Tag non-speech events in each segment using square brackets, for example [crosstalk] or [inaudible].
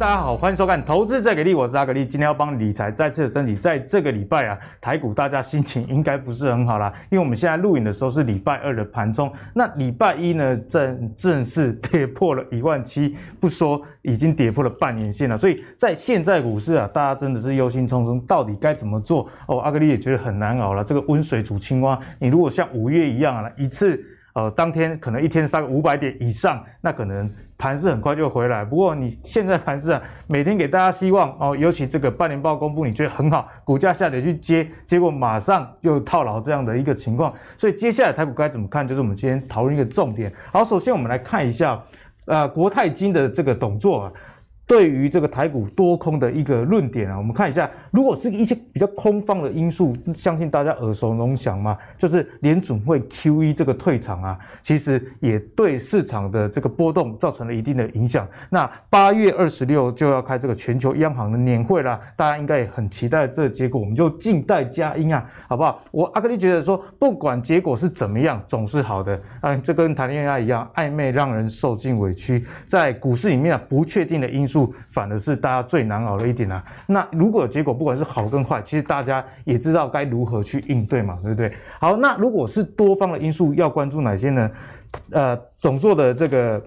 大家好，欢迎收看《投资再给力》，我是阿格力，今天要帮理财再次的升级。在这个礼拜啊，台股大家心情应该不是很好啦，因为我们现在录影的时候是礼拜二的盘中，那礼拜一呢正正式跌破了一万七，不说已经跌破了半年线了，所以在现在股市啊，大家真的是忧心忡忡，到底该怎么做？哦，阿格力也觉得很难熬了。这个温水煮青蛙，你如果像五月一样啊，一次。呃，当天可能一天杀个五百点以上，那可能盘势很快就回来。不过你现在盘势啊，每天给大家希望哦，尤其这个半年报公布，你觉得很好，股价下跌去接，结果马上就套牢这样的一个情况。所以接下来台股该怎么看，就是我们今天讨论一个重点。好，首先我们来看一下，呃，国泰金的这个董座啊。对于这个台股多空的一个论点啊，我们看一下，如果是一些比较空方的因素，相信大家耳熟能详嘛，就是联准会 QE 这个退场啊，其实也对市场的这个波动造成了一定的影响。那八月二十六就要开这个全球央行的年会啦，大家应该也很期待这个结果，我们就静待佳音啊，好不好？我阿格力觉得说，不管结果是怎么样，总是好的。嗯，这跟谈恋爱一样，暧昧让人受尽委屈，在股市里面啊，不确定的因素。反而是大家最难熬的一点啊。那如果结果不管是好跟坏，其实大家也知道该如何去应对嘛，对不对？好，那如果是多方的因素，要关注哪些呢？呃，总做的这个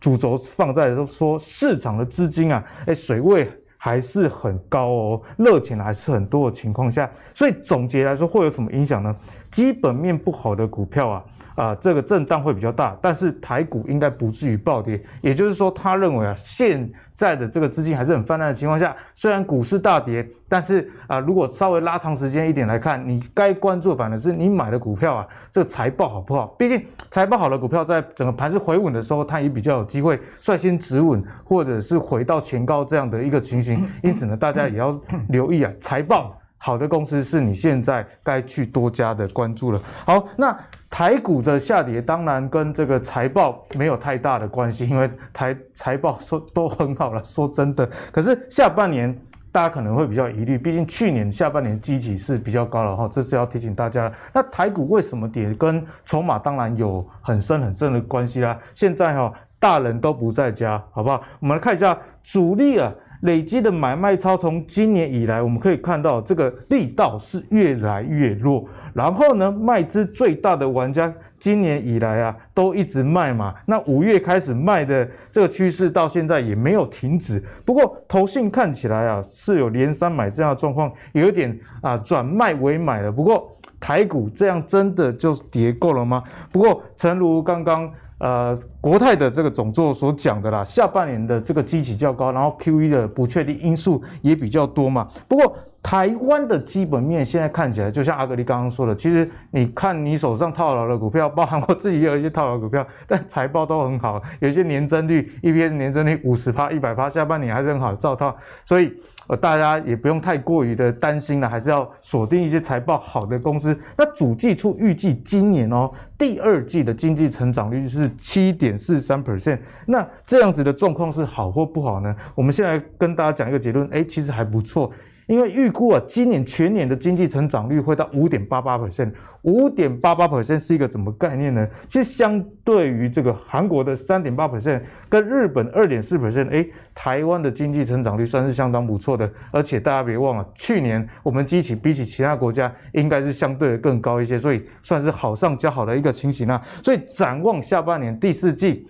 主轴放在说市场的资金啊，哎，水位还是很高哦，热钱还是很多的情况下，所以总结来说会有什么影响呢？基本面不好的股票啊。啊，这个震荡会比较大，但是台股应该不至于暴跌。也就是说，他认为啊，现在的这个资金还是很泛滥的情况下，虽然股市大跌，但是啊，如果稍微拉长时间一点来看，你该关注的反而是你买的股票啊，这个财报好不好？毕竟财报好的股票，在整个盘势回稳的时候，它也比较有机会率先止稳，或者是回到前高这样的一个情形。因此呢，大家也要留意啊，财报。好的公司是你现在该去多加的关注了。好，那台股的下跌当然跟这个财报没有太大的关系，因为台财报说都很好了。说真的，可是下半年大家可能会比较疑虑，毕竟去年下半年基期是比较高了哈，这是要提醒大家。那台股为什么跌？跟筹码当然有很深很深的关系啦。现在哈，大人都不在家，好不好？我们来看一下主力啊。累积的买卖超从今年以来，我们可以看到这个力道是越来越弱。然后呢，卖资最大的玩家今年以来啊，都一直卖嘛。那五月开始卖的这个趋势到现在也没有停止。不过投信看起来啊，是有连三买这样的状况，有一点啊转卖为买了。不过台股这样真的就跌够了吗？不过诚如刚刚。呃，国泰的这个总座所讲的啦，下半年的这个基期较高，然后 QE 的不确定因素也比较多嘛。不过台湾的基本面现在看起来，就像阿格力刚刚说的，其实你看你手上套牢的股票，包含我自己也有一些套牢股票，但财报都很好，有些年增率 EPS 年增率五十趴、一百趴，下半年还是很好照套，所以。呃，大家也不用太过于的担心了，还是要锁定一些财报好的公司。那主计处预计今年哦，第二季的经济成长率是七点四三 percent。那这样子的状况是好或不好呢？我们现在跟大家讲一个结论，哎，其实还不错。因为预估啊，今年全年的经济成长率会到五点八八 percent，五点八八 percent 是一个怎么概念呢？其实相对于这个韩国的三点八 percent，跟日本二点四 percent，哎，台湾的经济成长率算是相当不错的。而且大家别忘了，去年我们基期比起其他国家应该是相对更高一些，所以算是好上加好的一个情形啊。所以展望下半年第四季。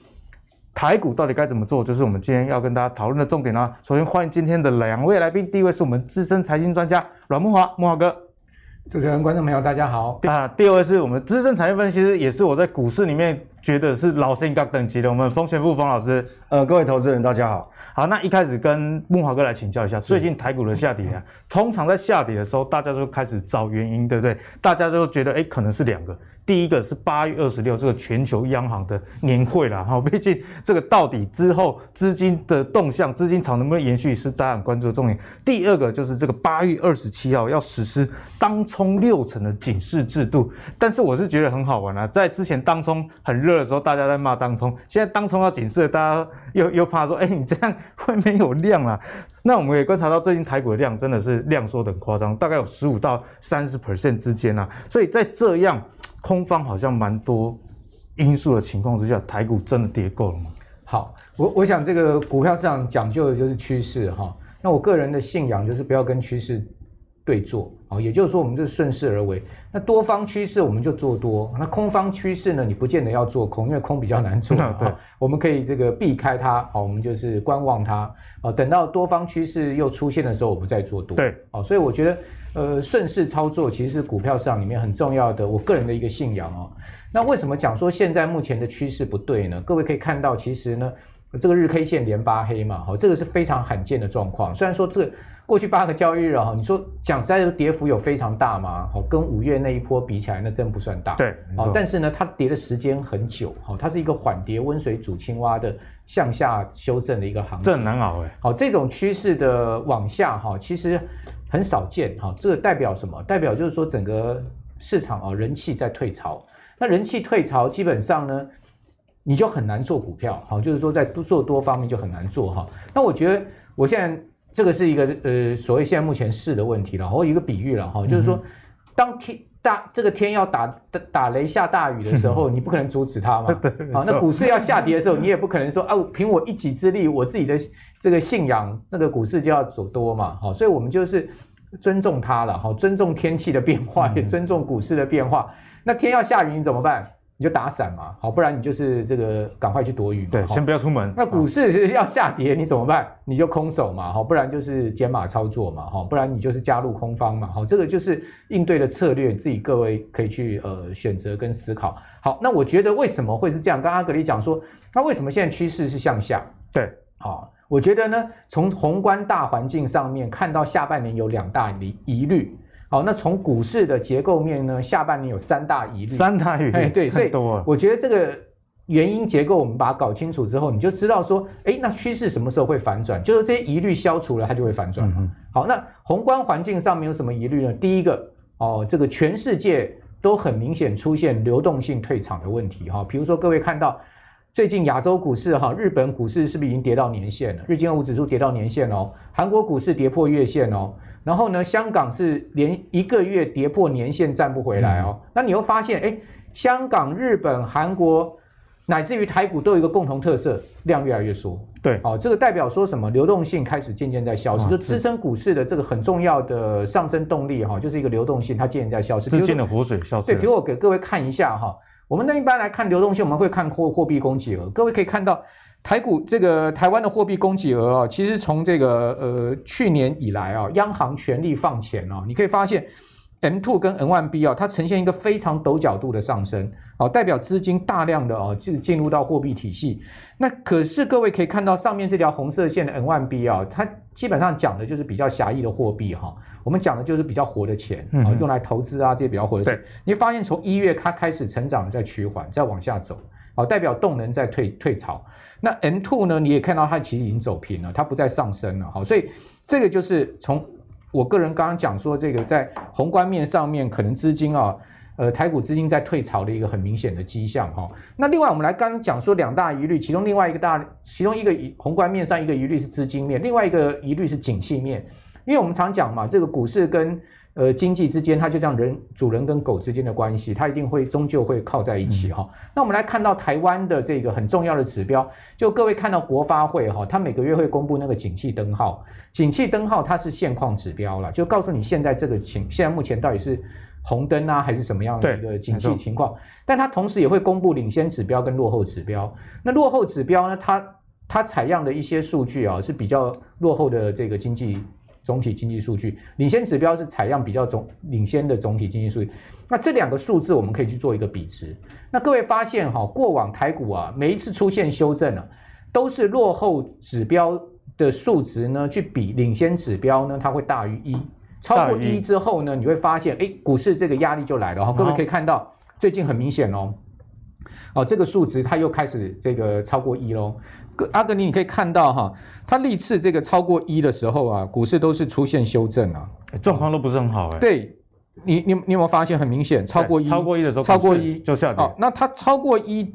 台股到底该怎么做？就是我们今天要跟大家讨论的重点啊。首先欢迎今天的两位来宾，第一位是我们资深财经专家阮慕驊，慕驊哥。主持人、观众朋友，大家好。啊，第二位是我们资深产业分析师，也是我在股市里面觉得是老师应该等级的，我们风传部冯老师。呃，各位投资人，大家好。好，那一开始跟木华哥来请教一下，最近台股的下跌啊，通常在下跌的时候，大家就开始找原因，对不对？大家就觉得，哎，可能是两个。第一个是八月二十六这个全球央行的年会啦，哈，毕竟这个到底之后资金的动向、资金潮能不能延续是大家很关注的重点。第二个就是这个八月二十七号要实施当冲六成的警示制度，但是我是觉得很好玩啊，在之前当冲很热的时候，大家在骂当冲，现在当冲要警示，大家又又怕说，哎，你这样会没有量啦。[laughs] 那我们也观察到最近台股的量真的是量缩得很夸张，大概有十五到三十 percent 之间啊，所以在这样。空方好像蛮多因素的情况之下，台股真的跌够了吗？好，我我想这个股票市场讲究的就是趋势哈。那我个人的信仰就是不要跟趋势对做，啊，也就是说我们就顺势而为。那多方趋势我们就做多，那空方趋势呢，你不见得要做空，因为空比较难做。[laughs] 对，我们可以这个避开它，好，我们就是观望它，啊，等到多方趋势又出现的时候，我们再做多。对，啊，所以我觉得，呃，顺势操作其实是股票市场里面很重要的，我个人的一个信仰哦。那为什么讲说现在目前的趋势不对呢？各位可以看到，其实呢，这个日 K 线连八黑嘛，好，这个是非常罕见的状况。虽然说这个过去八个交易日哈，你说讲实在的跌幅有非常大吗？好，跟五月那一波比起来，那真不算大。对，好，但是呢，它跌的时间很久，哈，它是一个缓跌、温水煮青蛙的向下修正的一个行情。这很难熬哎。好，这种趋势的往下哈，其实很少见哈。这个代表什么？代表就是说整个市场啊，人气在退潮。那人气退潮，基本上呢，你就很难做股票，好，就是说在做多方面就很难做哈。那我觉得我现在这个是一个呃，所谓现在目前市的问题了，我有一个比喻了哈，就是说当天大这个天要打打雷下大雨的时候，你不可能阻止它嘛。[laughs] 对。好，那股市要下跌的时候，你也不可能说啊，凭我一己之力，我自己的这个信仰，那个股市就要走多嘛。好，所以我们就是尊重它了，好，尊重天气的变化，也尊重股市的变化。那天要下雨你怎么办？你就打伞嘛，好，不然你就是这个赶快去躲雨。对，先不要出门。那股市是要下跌你怎么办？你就空手嘛，好，不然就是减码操作嘛，好，不然你就是加入空方嘛，好，这个就是应对的策略，自己各位可以去呃选择跟思考。好，那我觉得为什么会是这样？刚刚阿格里讲说，那为什么现在趋势是向下？对，好，我觉得呢，从宏观大环境上面看到下半年有两大疑疑虑。好，那从股市的结构面呢，下半年有三大疑虑。三大疑虑，哎，对，所以我觉得这个原因结构，我们把它搞清楚之后，你就知道说，哎，那趋势什么时候会反转？就是这些疑虑消除了，它就会反转。嗯、好，那宏观环境上面有什么疑虑呢？第一个，哦，这个全世界都很明显出现流动性退场的问题。哈，比如说各位看到最近亚洲股市，哈，日本股市是不是已经跌到年线了？日经二五指数跌到年线哦，韩国股市跌破月线哦。然后呢，香港是连一个月跌破年线站不回来哦。嗯、那你会发现，哎，香港、日本、韩国，乃至于台股都有一个共同特色，量越来越缩。对，哦，这个代表说什么？流动性开始渐渐在消失，啊、就支撑股市的这个很重要的上升动力哈，就是一个流动性，它渐渐在消失。资金的活水消失。对，比如我给各位看一下哈，我们那一般来看流动性，我们会看货货币供给额，各位可以看到。台股这个台湾的货币供给额啊，其实从这个呃去年以来啊，央行全力放钱啊，你可以发现 M2 跟 N1B 啊，它呈现一个非常陡角度的上升，啊，代表资金大量的啊就进入到货币体系。那可是各位可以看到上面这条红色线的 N1B 啊，它基本上讲的就是比较狭义的货币哈，我们讲的就是比较活的钱啊，用来投资啊这些比较活的钱。对你会发现从一月它开始成长，在趋缓，在往下走。好，代表动能在退退潮。那 M two 呢？你也看到它其实已经走平了，它不再上升了。好，所以这个就是从我个人刚刚讲说，这个在宏观面上面可能资金啊，呃，台股资金在退潮的一个很明显的迹象哈。那另外我们来刚刚讲说两大疑虑，其中另外一个大，其中一个宏观面上一个疑虑是资金面，另外一个疑虑是景气面，因为我们常讲嘛，这个股市跟呃，经济之间，它就像人主人跟狗之间的关系，它一定会终究会靠在一起哈。嗯、那我们来看到台湾的这个很重要的指标，就各位看到国发会哈，它每个月会公布那个景气灯号，景气灯号它是现况指标了，就告诉你现在这个情，现在目前到底是红灯啊，还是什么样的一个景气情况？但它同时也会公布领先指标跟落后指标。那落后指标呢，它它采样的一些数据啊，是比较落后的这个经济。总体经济数据领先指标是采样比较总领先的总体经济数据，那这两个数字我们可以去做一个比值。那各位发现哈，过往台股啊，每一次出现修正啊，都是落后指标的数值呢去比领先指标呢，它会大于一，超过一之后呢，你会发现哎，股市这个压力就来了哈。各位可以看到，最近很明显哦。哦，这个数值它又开始这个超过一喽。阿格尼，你可以看到哈，它历次这个超过一的时候啊，股市都是出现修正啊，状况都不是很好哎。对，你你你有没有发现很明显，超过一，超过一的时候，超过一就下跌。哦，那它超过一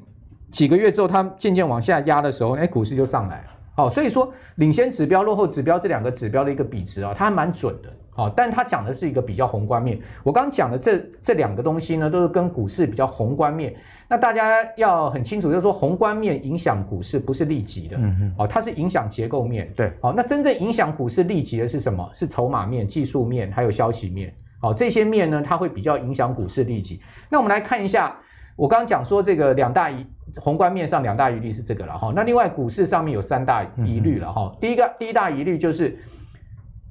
几个月之后，它渐渐往下压的时候，哎，股市就上来了。好，所以说领先指标、落后指标这两个指标的一个比值啊，它还蛮准的。好，但他讲的是一个比较宏观面。我刚讲的这这两个东西呢，都是跟股市比较宏观面。那大家要很清楚，就是说宏观面影响股市不是利己的，嗯嗯，哦，它是影响结构面。对，好，那真正影响股市利己的是什么？是筹码面、技术面还有消息面。好，这些面呢，它会比较影响股市利己。那我们来看一下，我刚刚讲说这个两大疑宏观面上两大疑虑是这个了哈。那另外股市上面有三大疑虑了哈。第一个第一大疑虑就是。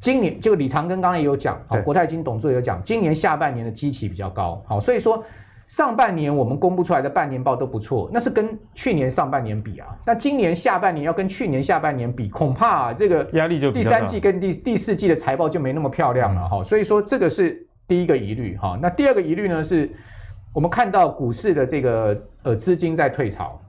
今年就李长庚刚才也有讲，好，国泰金董座有讲，今年下半年的基期比较高，好，所以说上半年我们公布出来的半年报都不错，那是跟去年上半年比啊，那今年下半年要跟去年下半年比，恐怕啊这个压力就第三季跟第第四季的财报就没那么漂亮了哈，所以说这个是第一个疑虑哈，那第二个疑虑呢是，我们看到股市的这个呃资金在退潮。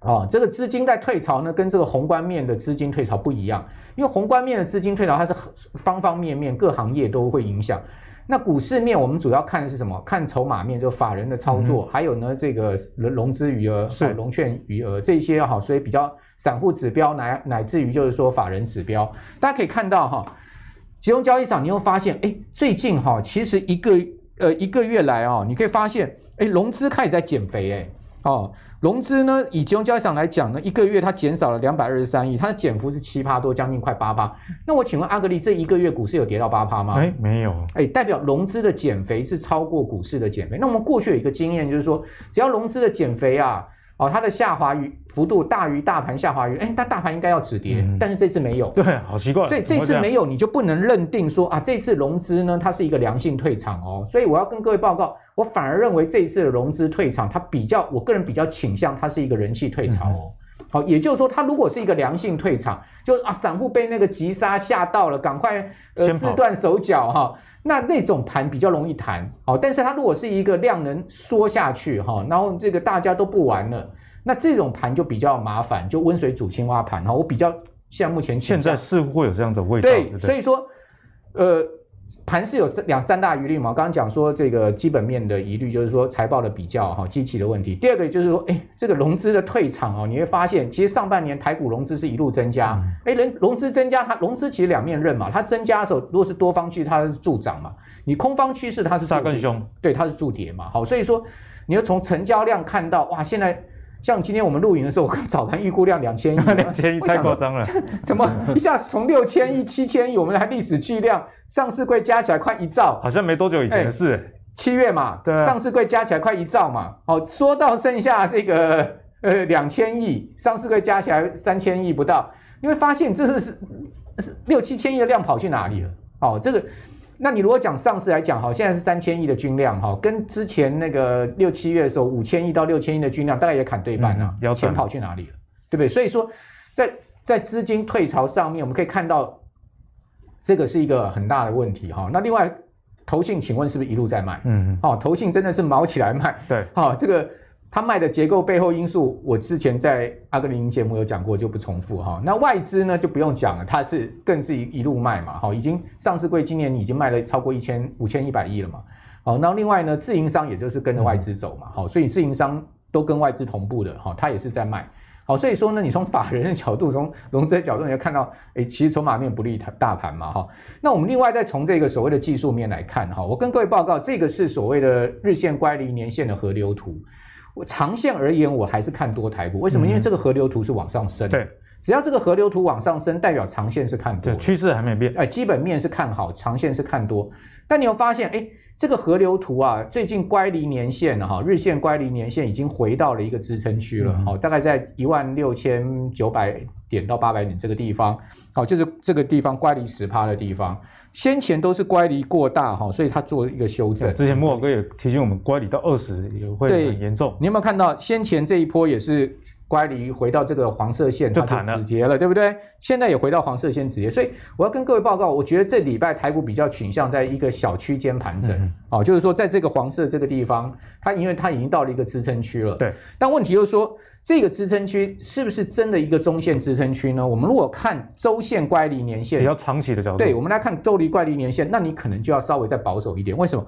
哦，这个资金在退潮呢，跟这个宏观面的资金退潮不一样，因为宏观面的资金退潮，它是方方面面各行业都会影响。那股市面我们主要看的是什么？看筹码面，就法人的操作，嗯、还有呢这个融资余额、是融券余额这些哈，所以比较散户指标乃乃至于就是说法人指标，大家可以看到哈，集中交易场你会发现，哎，最近哈其实一个呃一个月来哦，你可以发现，哎，融资开始在减肥，哎，哦。融资呢，以金融交易上来讲呢，一个月它减少了两百二十三亿，它的减幅是七趴多，将近快八趴。那我请问阿格力，这一个月股市有跌到八趴吗？哎，没有。哎，代表融资的减肥是超过股市的减肥。那我们过去有一个经验，就是说，只要融资的减肥啊。哦，它的下滑于幅度大于大盘下滑于，哎，但大盘应该要止跌，嗯、但是这次没有，对，好奇怪。所以这次没有，你就不能认定说啊，这次融资呢，它是一个良性退场哦。所以我要跟各位报告，我反而认为这一次的融资退场，它比较，我个人比较倾向它是一个人气退场哦。嗯、好，也就是说，它如果是一个良性退场，就啊，散户被那个急杀吓到了，赶快呃自断手脚哈。那那种盘比较容易弹，好，但是它如果是一个量能缩下去哈，然后这个大家都不玩了，那这种盘就比较麻烦，就温水煮青蛙盘哈。我比较现在目前现在似乎会有这样的味道，对，对对，所以说，呃。盘是有三两三大疑虑嘛？刚刚讲说这个基本面的疑虑，就是说财报的比较哈，基期的问题。第二个就是说，哎，这个融资的退场哦，你会发现，其实上半年台股融资是一路增加，哎，人融资增加，它融资其实两面刃嘛，它增加的时候，如果是多方趋势，它是助涨嘛；你空方趋势，它是杀更凶，对，它是助跌嘛。好，所以说你要从成交量看到，哇，现在。像今天我们录影的时候，我看早盘预估量两千亿，[laughs] 两千亿太夸张了，怎么一下从六千亿、七千亿，我们还历史巨量，上市柜加起来快一兆，好像没多久以前的事，七月嘛，对，上市柜加起来快一兆嘛，好，说到剩下这个呃两千亿，上市柜加起来三千亿不到，你会发现这是是六七千亿的量跑去哪里了？哦，这个。那你如果讲上市来讲哈，现在是三千亿的均量哈，跟之前那个六七月的时候五千亿到六千亿的均量大概也砍对半啊，钱跑去哪里了，对不对？所以说在在资金退潮上面，我们可以看到这个是一个很大的问题哈。那另外投信，请问是不是一路在卖？嗯，哦，投信真的是毛起来卖，对，好这个。他卖的结构背后因素，我之前在阿格林节目有讲过，就不重复哈。那外资呢就不用讲了，它是更是一一路卖嘛，哈，已经上市柜今年已经卖了超过一千五千一百亿了嘛，好，那另外呢自营商也就是跟着外资走嘛，好，所以自营商都跟外资同步的哈，它也是在卖，好，所以说呢，你从法人的角度，从融资的角度，你要看到，哎，其实筹码面不利它大盘嘛，哈，那我们另外再从这个所谓的技术面来看哈，我跟各位报告，这个是所谓的日线乖离年线的河流图。我长线而言，我还是看多台股。为什么？因为这个河流图是往上升。对，只要这个河流图往上升，代表长线是看多。对，趋势还没变。哎，基本面是看好，长线是看多。但你又发现，哎，这个河流图啊，最近乖离年线了哈，日线乖离年线已经回到了一个支撑区了，好，大概在一万六千九百点到八百点这个地方，好，就是这个地方乖离十趴的地方。先前都是乖离过大哈，所以它做一个修正。之前莫老哥也提醒我们，乖离到二十也会很严重。你有没有看到先前这一波也是乖离回到这个黄色线，它就止跌了，对不对？现在也回到黄色线止跌，所以我要跟各位报告，我觉得这礼拜台股比较倾向在一个小区间盘整，哦、嗯，就是说在这个黄色这个地方，它因为它已经到了一个支撑区了。对，但问题就是说。这个支撑区是不是真的一个中线支撑区呢？我们如果看周线乖离年线，比较长期的角度，对，我们来看周离乖离年线，那你可能就要稍微再保守一点。为什么？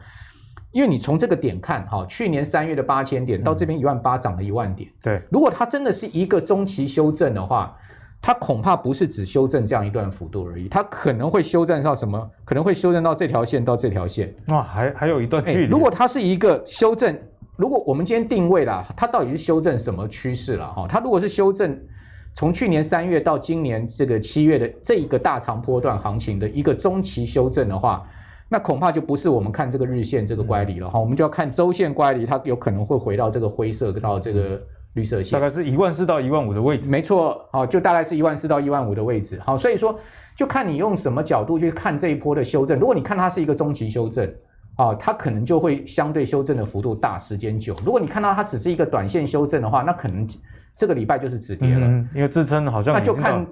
因为你从这个点看，哈，去年三月的八千点到这边一万八，涨了一万点。对，如果它真的是一个中期修正的话。它恐怕不是只修正这样一段幅度而已，它可能会修正到什么？可能会修正到这条线到这条线。哇，还还有一段距离。如果它是一个修正，如果我们今天定位啦，它到底是修正什么趋势了？哈，它如果是修正从去年三月到今年这个七月的这一个大长波段行情的一个中期修正的话，那恐怕就不是我们看这个日线这个乖离了哈，我们就要看周线乖离，它有可能会回到这个灰色到这个绿色线，大概是一万四到一万五的位置。没错，好，就大概是一万四到一万五的位置。好，所以说就看你用什么角度去看这一波的修正。如果你看它是一个中期修正。啊，它可能就会相对修正的幅度大，时间久。如果你看到它只是一个短线修正的话，那可能这个礼拜就是止跌了。嗯，因为支撑好像那就看。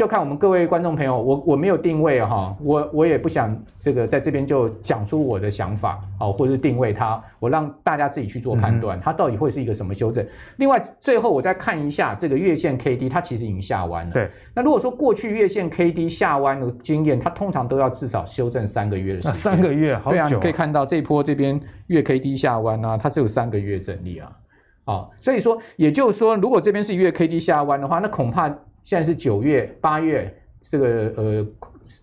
就看我们各位观众朋友，我我没有定位哈，我我也不想这个在这边就讲出我的想法啊，或者是定位它，我让大家自己去做判断，它到底会是一个什么修正。另外，最后我再看一下这个月线 K D，它其实已经下弯了。对。那如果说过去月线 K D 下弯的经验，它通常都要至少修正三个月的时间。三个月，好久。对啊，你可以看到这一波这边月 K D 下弯啊，它只有三个月整理啊。啊，所以说也就是说，如果这边是月 K D 下弯的话，那恐怕现在是九月、八月。这个呃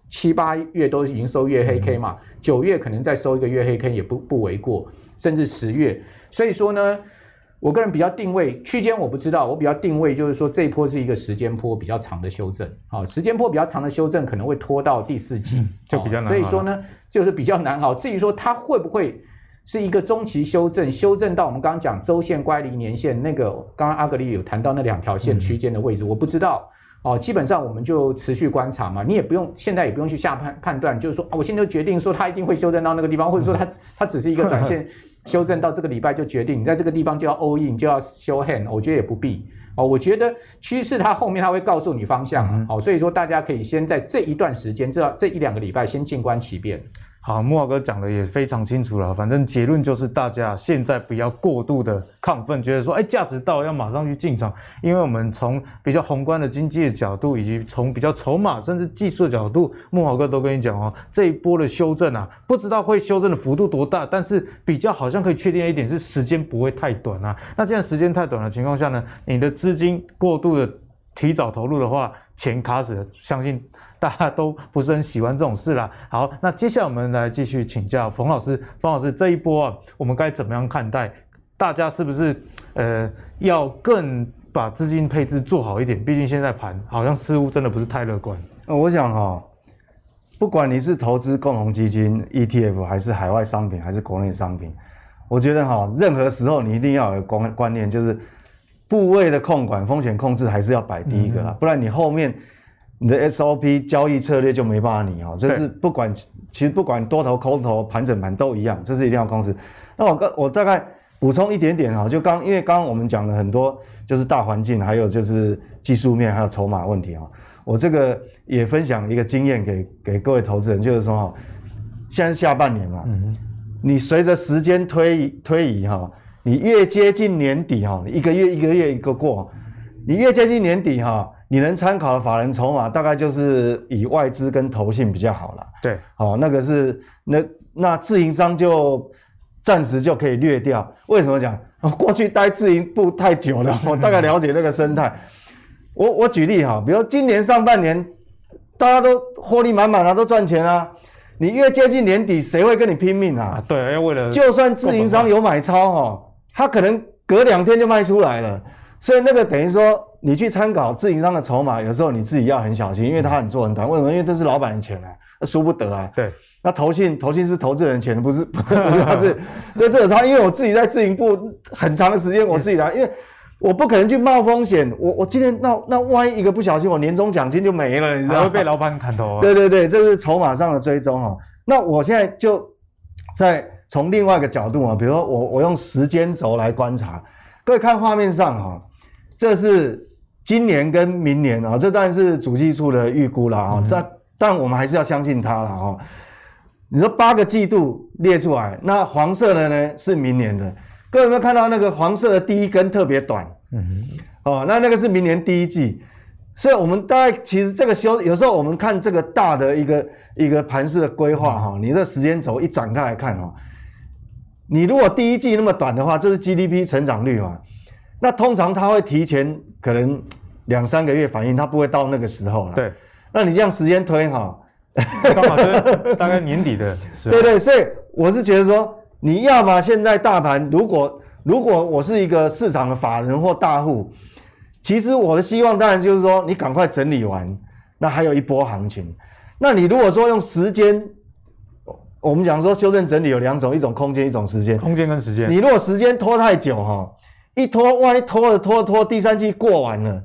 七八月都已经收月黑 K 嘛，九月可能再收一个月黑 K 也不不为过，甚至十月。所以说呢，我个人比较定位区间我不知道，我比较定位就是说这一波是一个时间波比较长的修正，好，时间波比较长的修正可能会拖到第四季，就比较难。所以说呢，就是比较难熬。至于说它会不会是一个中期修正，修正到我们刚刚讲周线乖离年线那个，刚刚阿格力有谈到那两条线区间的位置，我不知道。哦，基本上我们就持续观察嘛，你也不用现在也不用去下判判断，就是说啊，我现在就决定说它一定会修正到那个地方，或者说它它只是一个短线 [laughs] 修正到这个礼拜就决定，你在这个地方就要 all in 就要 show hand，我觉得也不必哦，我觉得趋势它后面它会告诉你方向，好，所以说大家可以先在这一段时间，这这一两个礼拜先静观其变。好，木华哥讲的也非常清楚了。反正结论就是，大家现在不要过度的亢奋，觉得说，哎，价值到要马上去进场。因为我们从比较宏观的经济的角度，以及从比较筹码甚至技术的角度，木华哥都跟你讲哦，这一波的修正啊，不知道会修正的幅度多大，但是比较好像可以确定一点是，时间不会太短啊。那既然时间太短的情况下呢，你的资金过度的提早投入的话，钱卡死了，相信。[laughs] 大家都不是很喜欢这种事啦。好，那接下来我们来继续请教冯老师。冯老师，这一波啊，我们该怎么样看待？大家是不是呃要更把资金配置做好一点？毕竟现在盘好像似乎真的不是太乐观。那我想哈、哦，不管你是投资共同基金、ETF，还是海外商品，还是国内商品，我觉得哈、哦，任何时候你一定要有观观念，就是部位的控管、风险控制还是要摆第一个啦，嗯、不然你后面。你的 SOP 交易策略就没办法拟哈，这是不管其实不管多头空头盘整盘都一样，这是一定要控制。那我刚我大概补充一点点哈，就刚因为刚刚我们讲了很多，就是大环境，还有就是技术面，还有筹码问题哈。我这个也分享一个经验给给各位投资人，就是说哈，现在下半年嘛，你随着时间推移推移哈，你越接近年底哈，一个月一个月一个过，你越接近年底哈。你能参考的法人筹码大概就是以外资跟投信比较好了。对，好、哦，那个是那那自营商就暂时就可以略掉。为什么讲？[laughs] 过去待自营部太久了，[laughs] 我大概了解那个生态。我我举例哈，比如今年上半年大家都获利满满啊，都赚钱啊。你越接近年底，谁会跟你拼命啊？啊对，要为了就算自营商有买超哈，他可能隔两天就卖出来了。所以那个等于说。你去参考自营商的筹码，有时候你自己要很小心，因为他很做很短。为什么？因为这是老板的钱啊，输不得啊。对。那投信，投信是投资人钱，不是 [laughs] 不是 [laughs] 他是。所 [laughs] 以这个他，因为我自己在自营部很长的时间，我自己来，因为我不可能去冒风险。我我今天那那万一一个不小心，我年终奖金就没了，你知道吗？会被老板砍头啊。对对对，这是筹码上的追踪哈。那我现在就在从另外一个角度啊，比如说我我用时间轴来观察，各位看画面上哈，这是。今年跟明年啊，这当然是主计处的预估了啊，但、嗯、但我们还是要相信它了啊。你说八个季度列出来，那黄色的呢是明年的，各位有没有看到那个黄色的第一根特别短？嗯哼，哦，那那个是明年第一季，所以我们大概其实这个修有时候我们看这个大的一个一个盘势的规划哈，嗯、你这时间轴一展开来看哈，你如果第一季那么短的话，这是 GDP 成长率嘛？那通常它会提前可能两三个月反应，它不会到那个时候了。对，那你这样时间推哈，刚好是大概年底的时候。[laughs] 对对，所以我是觉得说，你要么现在大盘，如果如果我是一个市场的法人或大户，其实我的希望当然就是说，你赶快整理完，那还有一波行情。那你如果说用时间，我们讲说修正整理有两种，一种空间，一种时间。空间跟时间。你如果时间拖太久哈，一拖万一拖了拖拖，第三季过完了，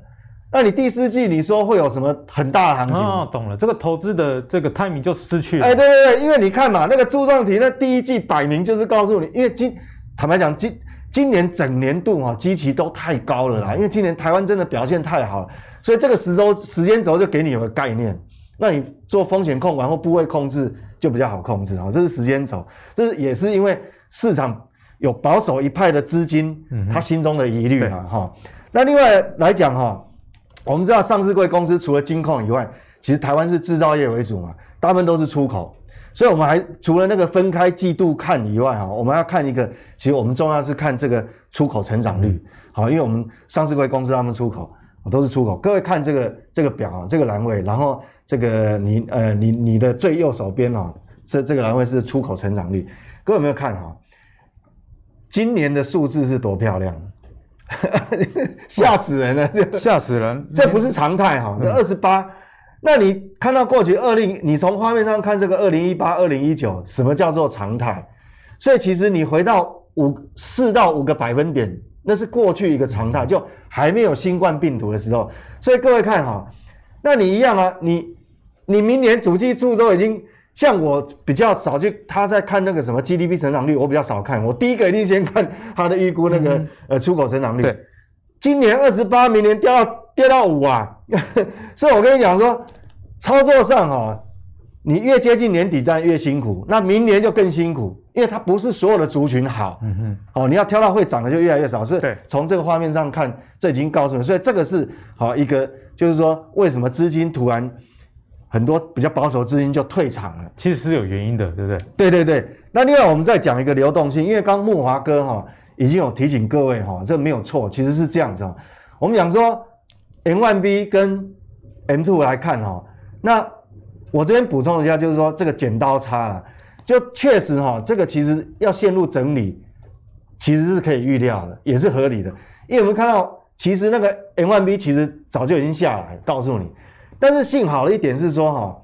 那你第四季你说会有什么很大的行情？哦，懂了，这个投资的这个 timing 就失去了。哎，对对对，因为你看嘛，那个柱状体那第一季摆明就是告诉你，因为今坦白讲今今年整年度哈基期都太高了啦，嗯、因为今年台湾真的表现太好了，所以这个时周时间轴就给你有个概念，那你做风险控管或部位控制。就比较好控制啊，这是时间轴，这是也是因为市场有保守一派的资金，他心中的疑虑啊哈。那另外来讲哈，我们知道上市贵公司除了金控以外，其实台湾是制造业为主嘛，大部分都是出口，所以我们还除了那个分开季度看以外哈，我们要看一个，其实我们重要是看这个出口成长率，好，因为我们上市贵公司他们出口都是出口，各位看这个这个表啊，这个栏位，然后。这个你呃你你的最右手边啊，这这个栏位是出口成长率，各位有没有看哈？今年的数字是多漂亮，吓死人了！吓死人！这不是常态哈，这二十八。那你看到过去二零，你从画面上看这个二零一八、二零一九，什么叫做常态？所以其实你回到五四到五个百分点，那是过去一个常态，就还没有新冠病毒的时候。所以各位看哈。那你一样啊，你你明年主计处都已经像我比较少去，他在看那个什么 GDP 成长率，我比较少看。我第一个一定先看他的预估那个、嗯、呃出口成长率。对，今年二十八，明年掉到跌到五啊，[laughs] 所以我跟你讲说，操作上哈、哦，你越接近年底，当然越辛苦。那明年就更辛苦，因为它不是所有的族群好。嗯哼，哦，你要挑到会涨的就越来越少。所以从这个画面上看，这已经告诉你，所以这个是好一个。就是说，为什么资金突然很多比较保守资金就退场了？其实是有原因的，对不对？对对对。那另外我们再讲一个流动性，因为刚木华哥哈已经有提醒各位哈，这没有错，其实是这样子。我们讲说 M1B 跟 M2 来看哈，那我这边补充一下，就是说这个剪刀差了，就确实哈，这个其实要陷入整理，其实是可以预料的，也是合理的，因为我们看到。其实那个 M1B 其实早就已经下来，告诉你。但是幸好的一点是说哈，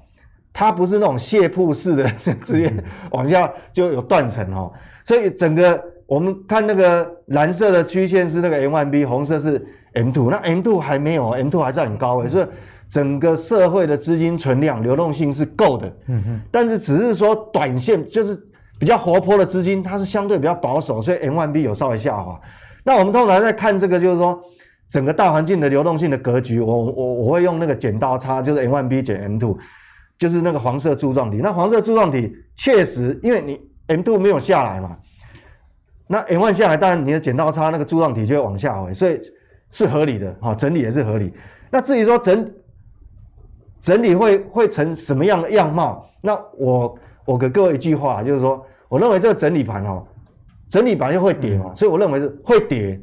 它不是那种泻瀑式的 [laughs] 直接往下就有断层哈，所以整个我们看那个蓝色的曲线是那个 M1B，红色是 M2。那 M2 还没有，M2 还在很高位，所以整个社会的资金存量流动性是够的。嗯哼。但是只是说短线就是比较活泼的资金，它是相对比较保守，所以 M1B 有稍微下滑。那我们通常在看这个，就是说。整个大环境的流动性的格局，我我我会用那个剪刀差，就是 M one B 减 M two，就是那个黄色柱状体。那黄色柱状体确实，因为你 M two 没有下来嘛，那 M one 下来，当然你的剪刀差那个柱状体就会往下回，所以是合理的，哈，整理也是合理。那至于说整整理会会成什么样的样貌，那我我给各位一句话，就是说，我认为这个整理盘哦，整理盘又会跌嘛，所以我认为是会跌。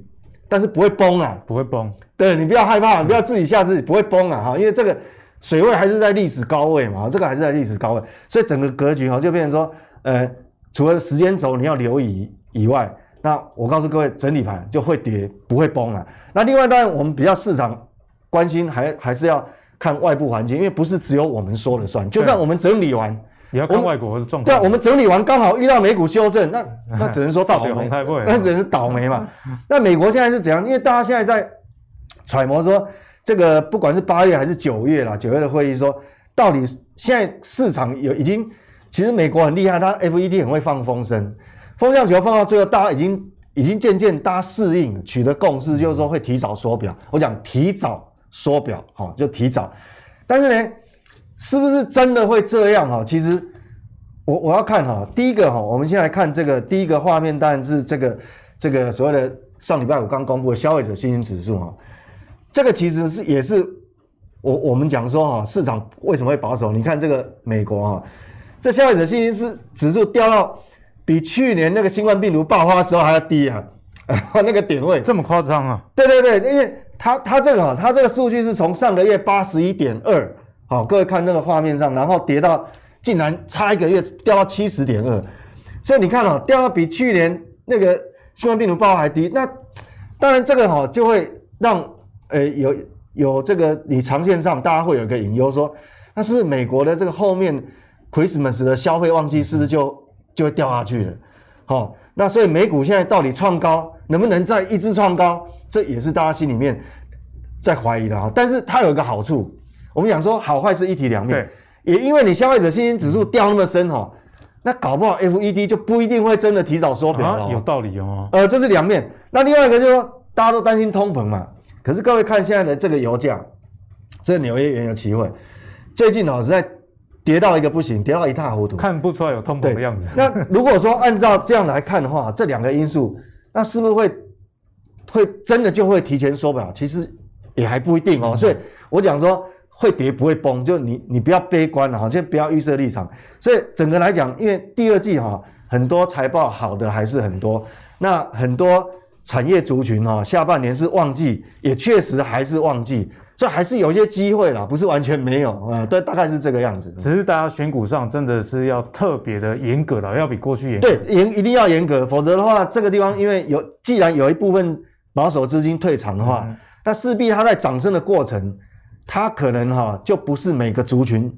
但是不会崩啊，不会崩。对，你不要害怕，你不要自己吓自己，不会崩啊哈，因为这个水位还是在历史高位嘛，这个还是在历史高位，所以整个格局哈就变成说，呃，除了时间轴你要留意以外，那我告诉各位，整理盘就会跌，不会崩啊。那另外当然我们比较市场关心还还是要看外部环境，因为不是只有我们说了算，就算我们整理完。你要看外国的状况。对啊，我们整理完刚好遇到美股修正，那 [laughs] 那只能说倒霉，那只能是倒霉嘛。[laughs] 那美国现在是怎样？因为大家现在在揣摩说，这个不管是八月还是九月啦，九月的会议说，到底现在市场有已经，其实美国很厉害，它 FED 很会放风声，风向球放到最后，大家已经已经渐渐大家适应，取得共识，就是说会提早缩表。我讲提早缩表，好，就提早，但是呢。是不是真的会这样哈？其实我我要看哈，第一个哈，我们先来看这个第一个画面，当然是这个这个所谓的上礼拜五刚公布的消费者信心指数哈。这个其实是也是我我们讲说哈，市场为什么会保守？你看这个美国哈，这消费者信心是指数掉到比去年那个新冠病毒爆发的时候还要低啊，[laughs] 那个点位这么夸张啊？对对对，因为它它这个哈，它这个数据是从上个月八十一点二，好，各位看那个画面上，然后跌到竟然差一个月掉到七十点二，所以你看哦，掉到比去年那个新冠病毒爆发还低。那当然这个哈就会让呃有有这个你长线上大家会有一个隐忧说，那是不是美国的这个后面 Christmas 的消费旺季是不是就就会掉下去了？好，那所以美股现在到底创高能不能再一直创高？这也是大家心里面在怀疑的哈，但是它有一个好处，我们讲说好坏是一体两面，也因为你消费者信心指数掉那么深哈，那搞不好 FED 就不一定会真的提早缩表了，啊，有道理哦。呃，这是两面。那另外一个就是说，大家都担心通膨嘛，可是各位看现在的这个油价，这纽约原油期货最近哦是在跌到一个不行，跌到一塌糊涂，看不出来有通膨的样子。那如果说按照这样来看的话，这两个因素，那是不是会？会真的就会提前缩表，其实也还不一定哦。所以我讲说会跌不会崩，就你你不要悲观了哈，就不要预设立场。所以整个来讲，因为第二季哈很多财报好的还是很多，那很多产业族群哈下半年是旺季，也确实还是旺季。所以还是有一些机会啦，不是完全没有啊，对，大概是这个样子。只是大家选股上真的是要特别的严格了，要比过去严。对，严一定要严格，否则的话，这个地方因为有既然有一部分。保守资金退场的话，嗯、那势必它在涨升的过程，它可能哈就不是每个族群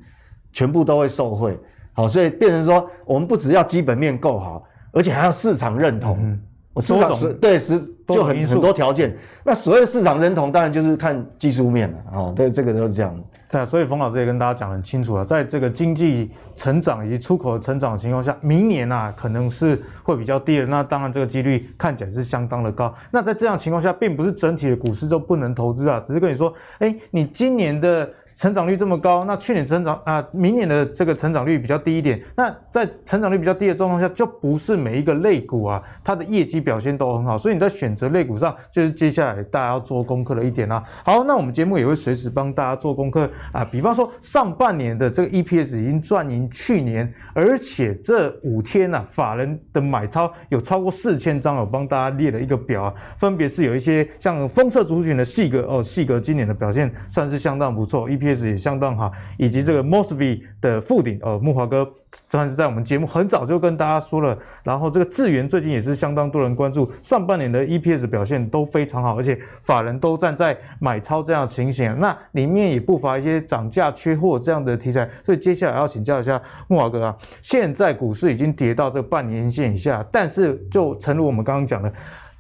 全部都会受惠，好，所以变成说我们不只要基本面够好，而且还要市场认同。嗯我市场对是就很很多条件，那所谓的市场认同，当然就是看技术面了哦。对，这个都是这样的。对啊，所以冯老师也跟大家讲很清楚了，在这个经济成长以及出口的成长的情况下，明年啊可能是会比较低的。那当然这个几率看起来是相当的高。那在这样的情况下，并不是整体的股市都不能投资啊，只是跟你说，哎，你今年的。成长率这么高，那去年成长啊，明年的这个成长率比较低一点。那在成长率比较低的状况下，就不是每一个类股啊，它的业绩表现都很好。所以你在选择类股上，就是接下来大家要做功课的一点啊。好，那我们节目也会随时帮大家做功课啊。比方说上半年的这个 EPS 已经赚赢去年，而且这五天啊，法人的买超有超过四千张，我帮大家列了一个表啊，分别是有一些像封测族群的细格哦，细格今年的表现算是相当不错，EPS。也相当好，以及这个 Mosfet 的富鼎，呃，木华哥这算是在我们节目很早就跟大家说了。然后这个智原最近也是相当多人关注，上半年的 EPS 表现都非常好，而且法人都站在买超这样的情形。那里面也不乏一些涨价缺货这样的题材。所以接下来要请教一下木华哥啊，现在股市已经跌到这个半年线以下，但是就诚如我们刚刚讲的。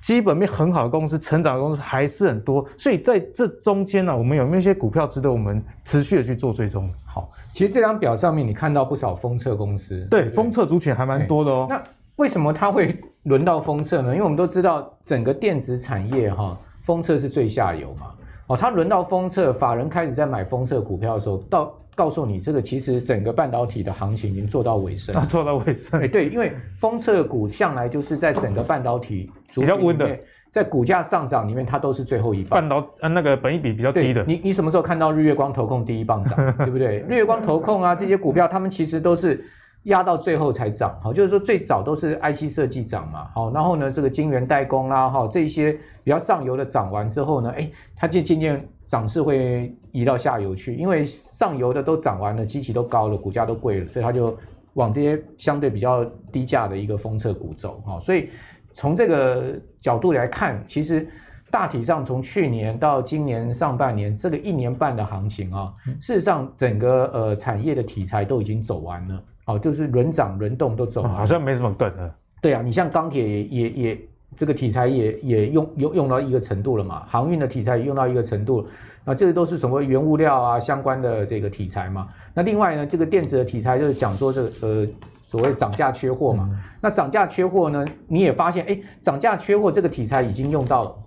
基本面很好的公司，成长的公司还是很多，所以在这中间呢、我们有没有一些股票值得我们持续的去做追踪？好，其实这张表上面你看到不少封测公司，对，封测族群还蛮多的哦。那为什么它会轮到封测呢？因为我们都知道整个电子产业哈，封测是最下游嘛。哦，它轮到封测，法人开始在买封测股票的时候，到。告诉你，这个其实整个半导体的行情已经做到尾声。啊，做到尾声。哎，对，因为封测股向来就是在整个半导体比较温的，在股价上涨里面，它都是最后一棒。半导呃那个本益比比较低的。你你什么时候看到日月光投控第一棒涨，[laughs] 对不对？日月光投控啊，这些股票，他们其实都是压到最后才涨。好，就是说最早都是 IC 设计涨嘛。好，然后呢，这个晶圆代工啦，哈，这些比较上游的涨完之后呢，哎，它就渐渐。涨势会移到下游去，因为上游的都涨完了，基期都高了，股价都贵了，所以它就往这些相对比较低价的一个封测股走哈。所以从这个角度来看，其实大体上从去年到今年上半年这个一年半的行情啊，事实上整个呃产业的题材都已经走完了，哦，就是轮涨轮动都走完了，好像没什么梗了。对啊，你像钢铁也也也。这个题材也也用用用到一个程度了嘛，航运的题材也用到一个程度了，那这个都是什么原物料啊相关的这个题材嘛。那另外呢，这个电子的题材就是讲说这个呃所谓涨价缺货嘛。嗯、那涨价缺货呢，你也发现哎，涨价缺货这个题材已经用到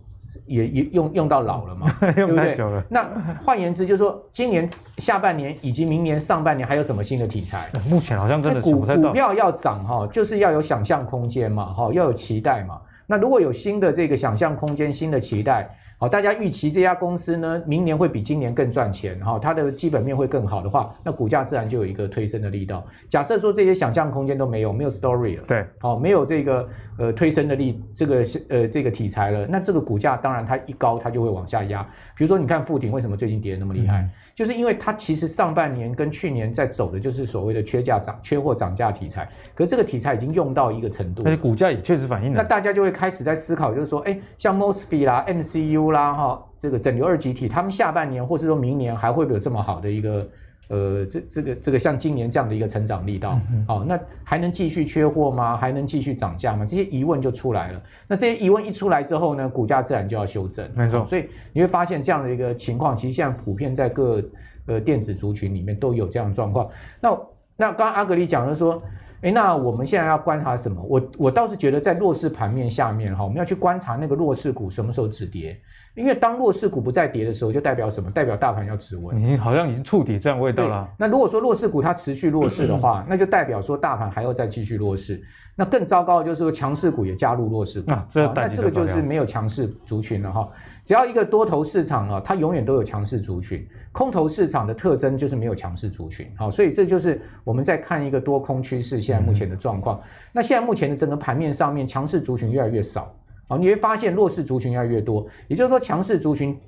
也也用用到老了嘛，[laughs] 用太久了。对不对？那换言之，就是说今年下半年以及明年上半年还有什么新的题材？[laughs] 目前好像真的股股票要涨哈，就是要有想象空间嘛，哈，要有期待嘛。那如果有新的这个想象空间、新的期待，好，大家预期这家公司呢，明年会比今年更赚钱，哈，它的基本面会更好的话，那股价自然就有一个推升的力道。假设说这些想象空间都没有，没有 story 了，对，好，没有这个呃推升的力，这个呃这个题材了，那这个股价当然它一高，它就会往下压。比如说你看富鼎为什么最近跌得那么厉害，嗯、就是因为它其实上半年跟去年在走的就是所谓的缺价涨、缺货涨价题材，可是这个题材已经用到一个程度，而且股价也确实反映了，那大家就会开始在思考，就是说，哎，像 Mosfet 啦、MCU 啦，哈。这个整流二极体，他们下半年或是说明年还会不会有这么好的一个呃，这这个这个像今年这样的一个成长力道？好、嗯哦，那还能继续缺货吗？还能继续涨价吗？这些疑问就出来了。那这些疑问一出来之后呢，股价自然就要修正。没错、哦，所以你会发现这样的一个情况，其实现在普遍在各呃电子族群里面都有这样的状况。那那刚刚阿格里讲的说，诶，那我们现在要观察什么？我我倒是觉得在弱势盘面下面哈，我们要去观察那个弱势股什么时候止跌。因为当弱势股不再跌的时候，就代表什么？代表大盘要止稳。你好像已经触底这样味道了。那如果说弱势股它持续弱势的话，[clears throat] 那就代表说大盘还要再继续弱势。那更糟糕的就是说强势股也加入弱势股。啊，这那这个就是没有强势族群了哈。只要一个多头市场啊，它永远都有强势族群。空头市场的特征就是没有强势族群。好，所以这就是我们在看一个多空趋势现在目前的状况。那现在目前的整个盘面上面，强势族群越来越少。你会发现弱势族群越来越多，也就是说强势族群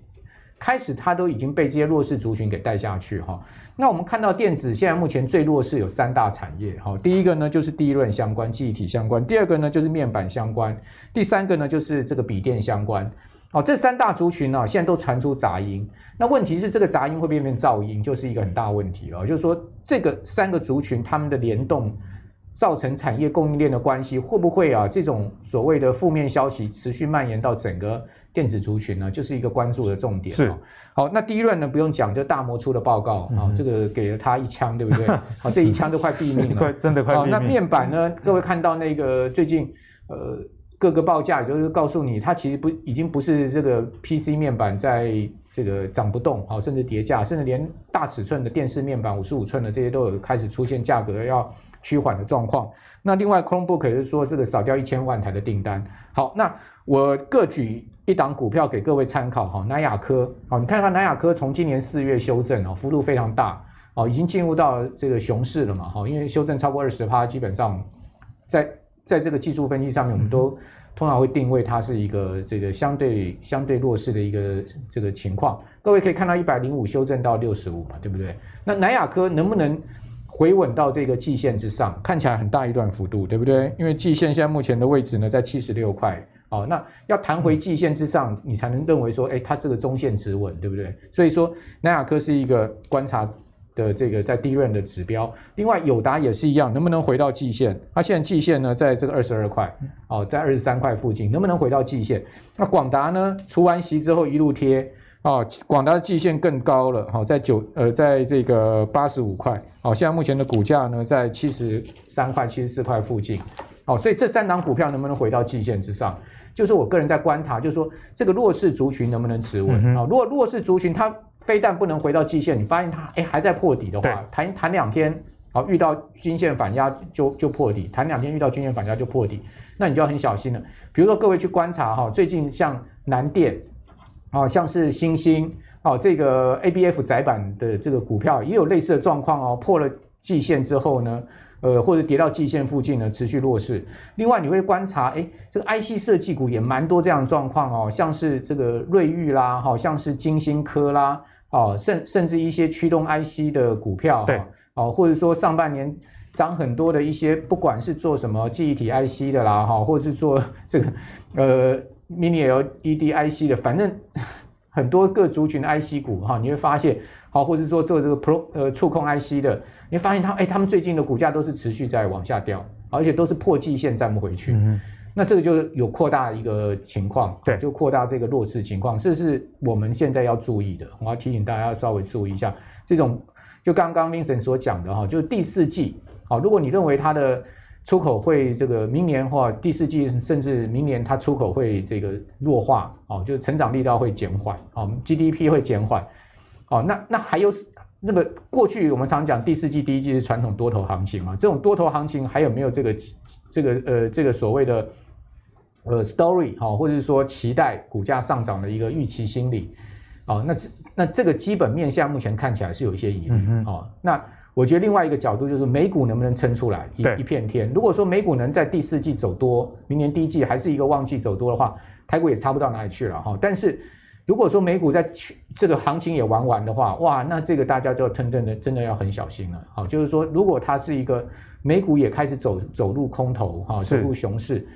开始它都已经被这些弱势族群给带下去哈。那我们看到电子现在目前最弱势有三大产业哈，第一个呢就是第一轮相关、记忆体相关，第二个呢就是面板相关，第三个呢就是这个笔电相关。哦，这三大族群呢现在都传出杂音，那问题是这个杂音会变成噪音，就是一个很大问题了。就是说这个三个族群他们的联动。造成产业供应链的关系会不会啊？这种所谓的负面消息持续蔓延到整个电子族群呢？就是一个关注的重点。是，好，那第一轮呢不用讲，就大摩出的报告啊、嗯哦，这个给了他一枪，对不对？[laughs] 好，这一枪都快毙命了，[laughs] 快真的快毙命。那面板呢？各位看到那个最近呃各个报价，也就是告诉你，它其实不已经不是这个 PC 面板在这个涨不动，好，甚至跌价，甚至连大尺寸的电视面板五十五寸的这些都有开始出现价格要。趋缓的状况。那另外，Chromebook 也是说这个少掉一千万台的订单。好，那我各举一档股票给各位参考哈。南亚科，好，你看看南亚科从今年四月修正哦，幅度非常大哦，已经进入到这个熊市了嘛哈。因为修正超过二十趴，基本上在在这个技术分析上面，我们都通常会定位它是一个这个相对相对弱势的一个这个情况。各位可以看到一百零五修正到六十五嘛，对不对？那南亚科能不能？回稳到这个季线之上，看起来很大一段幅度，对不对？因为季线现在目前的位置呢在七十六块，哦，那要弹回季线之上，你才能认为说，哎，它这个中线止稳，对不对？所以说，南亚科是一个观察的这个在 DRAM 的指标。另外，友达也是一样，能不能回到季线？它现在季线呢在这个二十二块，哦，在二十三块附近，能不能回到季线？那广达呢？除完息之后一路贴。哦，广达的季线更高了，好，在九呃，在这个八十五块，好，现在目前的股价呢在七十三块、七十四块附近，好，所以这三档股票能不能回到季线之上，就是我个人在观察，就是说这个弱势族群能不能持稳啊？如果弱势族群它非但不能回到季线，你发现它哎还在破底的话，弹弹两天，好，遇到均线反压就就破底，弹两天遇到均线反压就破底，那你就要很小心了。比如说各位去观察哈，最近像南电。啊，像是星星哦，这个 ABF 窄板的这个股票也有类似的状况哦，破了季线之后呢，呃，或者跌到季线附近呢，持续弱势。另外，你会观察，哎，这个 IC 设计股也蛮多这样的状况哦，像是这个瑞昱啦，好像是金星科啦，哦，甚甚至一些驱动 IC 的股票，对，哦，或者说上半年涨很多的一些，不管是做什么记忆体 IC 的啦，哈，或者是做这个，呃。Mini LED IC 的，反正 [laughs] 很多各族群的 IC 股哈，你会发现，好，或者说做这个 Pro 呃触控 IC 的，你会发现它，哎，他们最近的股价都是持续在往下掉，而且都是破季线站不回去。嗯，那这个就有扩大一个情况，对，就扩大这个弱势情况，这是我们现在要注意的。我要提醒大家要稍微注意一下，这种就刚刚 Vincent 所讲的哈，就是第四季，好，如果你认为它的。出口会这个明年或第四季，甚至明年它出口会这个弱化哦，就成长力道会减缓哦，GDP 会减缓哦。那那还有那个过去我们常讲第四季、第一季是传统多头行情嘛？这种多头行情还有没有这个这个呃这个所谓的呃 story 哈，或者是说期待股价上涨的一个预期心理哦，那这那这个基本面向目前看起来是有一些疑虑哦。那我觉得另外一个角度就是美股能不能撑出来一一片天。如果说美股能在第四季走多，明年第一季还是一个旺季走多的话，台股也差不到哪里去了哈。但是如果说美股在去这个行情也玩完的话，哇，那这个大家就要真正的真的要很小心了。好，就是说，如果它是一个美股也开始走走入空头哈，走入熊市，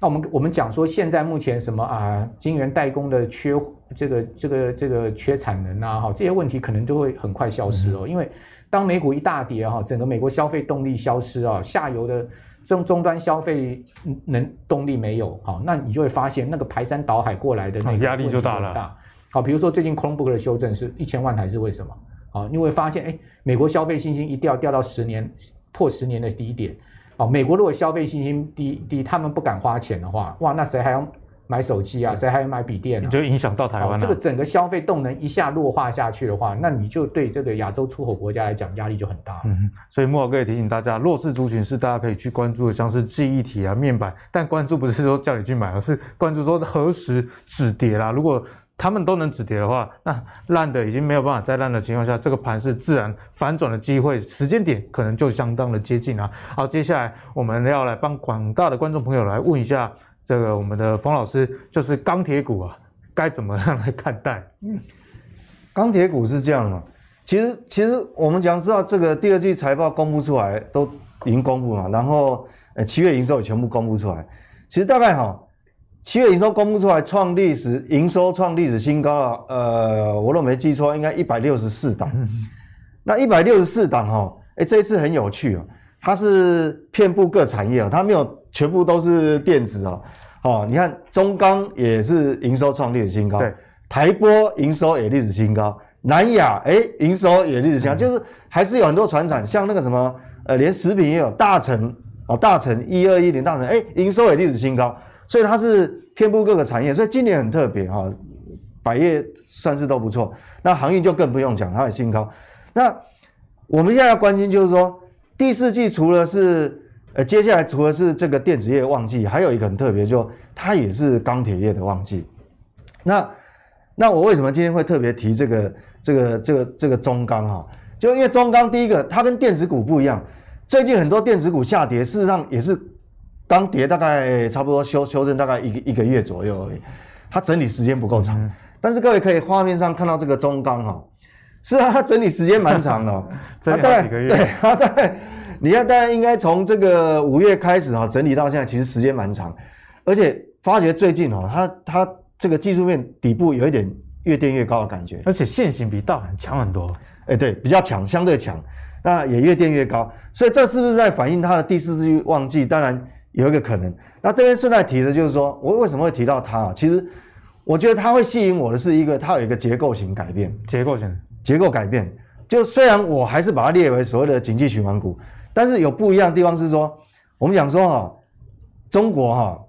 那我们我们讲说现在目前什么啊，晶圆代工的缺这个这个这个缺产能啊，哈，这些问题可能都会很快消失哦。因为当美股一大跌哈，整个美国消费动力消失啊，下游的终终端消费能动力没有，好，那你就会发现那个排山倒海过来的那个压力就大了。好，比如说最近 Chromebook 的修正是一千万台，是为什么？啊，你会发现，哎，美国消费信心一掉，掉到十年破十年的低点。啊，美国如果消费信心低低，他们不敢花钱的话，哇，那谁还要买手机啊？谁还要买笔电啊？你就影响到台湾了。这个整个消费动能一下弱化下去的话，那你就对这个亚洲出口国家来讲压力就很大。嗯，所以莫老哥也提醒大家，弱势族群是大家可以去关注的，像是记忆体啊、面板，但关注不是说叫你去买，而是关注说何时止跌啦。如果他们都能止跌的话，那烂的已经没有办法再烂的情况下，这个盘是自然反转的机会时间点可能就相当的接近啊。好，接下来我们要来帮广大的观众朋友来问一下，这个我们的冯老师，就是钢铁股啊，该怎么样来看待？嗯，钢铁股是这样的，其实其实我们讲知道这个第二季财报公布出来都已经公布了，然后呃七月营收也全部公布出来，其实大概哈。七月营收公布出来，创历史营收创历史新高了。呃，我若没记错，应该一百六十四档。[laughs] 那一百六十四档哈，哎，这一次很有趣哦，它是遍布各产业哦，它没有全部都是电子哦。哦，你看中钢也是营收创历史新高，对，台玻营收也历史新高，南亚哎营收也历史新高，就是还是有很多船产，像那个什么呃，连食品也有大成哦，大成一二一零大成哎，营收也历史新高。所以它是遍布各个产业，所以今年很特别哈，百业算是都不错。那航运就更不用讲，它的新高。那我们现在要关心就是说，第四季除了是呃，接下来除了是这个电子业旺季，还有一个很特别，就它也是钢铁业的旺季。那那我为什么今天会特别提这个这个这个这个中钢哈？就因为中钢第一个，它跟电子股不一样，最近很多电子股下跌，事实上也是。刚跌大概差不多修修正大概一个一个月左右而已，它整理时间不够长。嗯、但是各位可以画面上看到这个中钢哈，是啊，它整理时间蛮长的，[laughs] 整理好几个月。对，它大概你看，大家应该从这个五月开始哈，整理到现在，其实时间蛮长。而且发觉最近哈，它它这个技术面底部有一点越垫越高的感觉，而且线型比大盘强很多。哎，对，比较强，相对强，那也越垫越高。所以这是不是在反映它的第四季旺季？当然。有一个可能，那这边顺带提的就是说，我为什么会提到它啊？其实，我觉得它会吸引我的是一个，它有一个结构型改变。结构型，结构改变。就虽然我还是把它列为所谓的景气循环股，但是有不一样的地方是说，我们讲说哈，中国哈，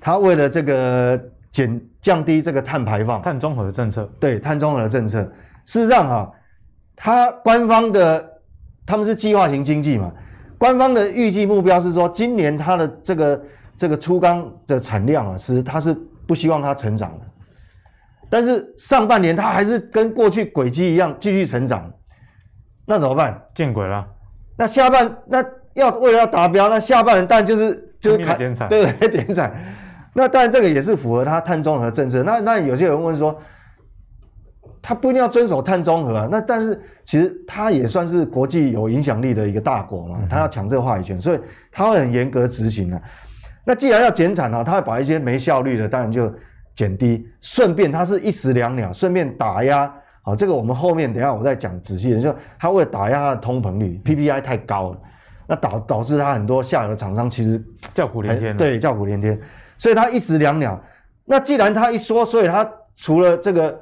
它为了这个减降低这个碳排放，碳中和的政策，对，碳中和的政策，事实上哈，它官方的他们是计划型经济嘛。官方的预计目标是说，今年它的这个这个粗钢的产量啊，其实它是不希望它成长的。但是上半年它还是跟过去轨迹一样继续成长，那怎么办？见鬼了！那下半那要为了要达标，那下半年当然就是就是砍减产，对对，[laughs] 减产。那当然这个也是符合它碳中和政策。那那有些人问说。他不一定要遵守碳中和啊，那但是其实他也算是国际有影响力的一个大国嘛，他要抢这个话语权，所以他会很严格执行啊。那既然要减产啊，他会把一些没效率的当然就减低，顺便他是一石两鸟，顺便打压。好，这个我们后面等一下我再讲仔细的，就他为了打压他的通膨率，PPI 太高了，那导导致他很多下游的厂商其实叫苦连天，对，叫苦连天，所以他一石两鸟。那既然他一说，所以他除了这个。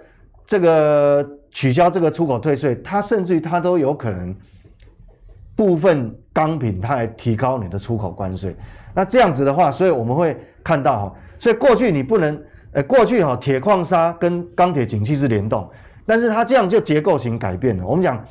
这个取消这个出口退税，它甚至于它都有可能部分钢品它还提高你的出口关税。那这样子的话，所以我们会看到哈，所以过去你不能，呃，过去哈铁矿砂跟钢铁景气是联动，但是它这样就结构型改变了。我们讲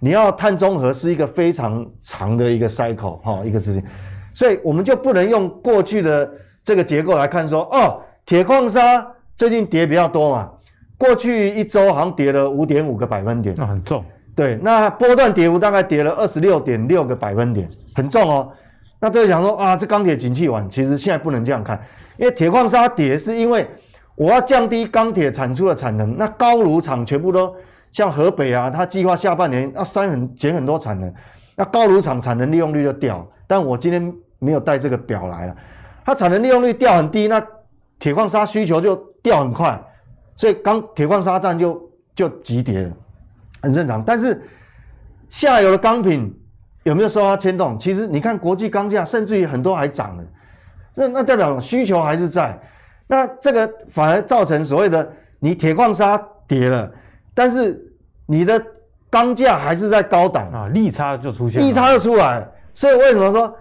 你要碳中和是一个非常长的一个 cycle 哈，一个事情，所以我们就不能用过去的这个结构来看说，哦，铁矿砂最近跌比较多嘛，过去一周好像跌了五点五个百分点，那很重。对，那波段跌幅大概跌了二十六点六个百分点，很重哦。那对讲说啊，这钢铁景气完，其实现在不能这样看，因为铁矿砂跌是因为我要降低钢铁产出的产能，那高炉厂全部都像河北啊，它计划下半年要删很减很多产能，那高炉厂产能利用率就掉。但我今天没有带这个表来了，它产能利用率掉很低，那铁矿砂需求就掉很快，所以钢铁矿砂站就就急跌了。很正常，但是下游的钢品有没有受它牵动？其实你看国际钢价，甚至于很多还涨了，那那代表需求还是在。那这个反而造成所谓的你铁矿砂跌了，但是你的钢价还是在高档啊，利差就出现，利差就出来。所以为什么说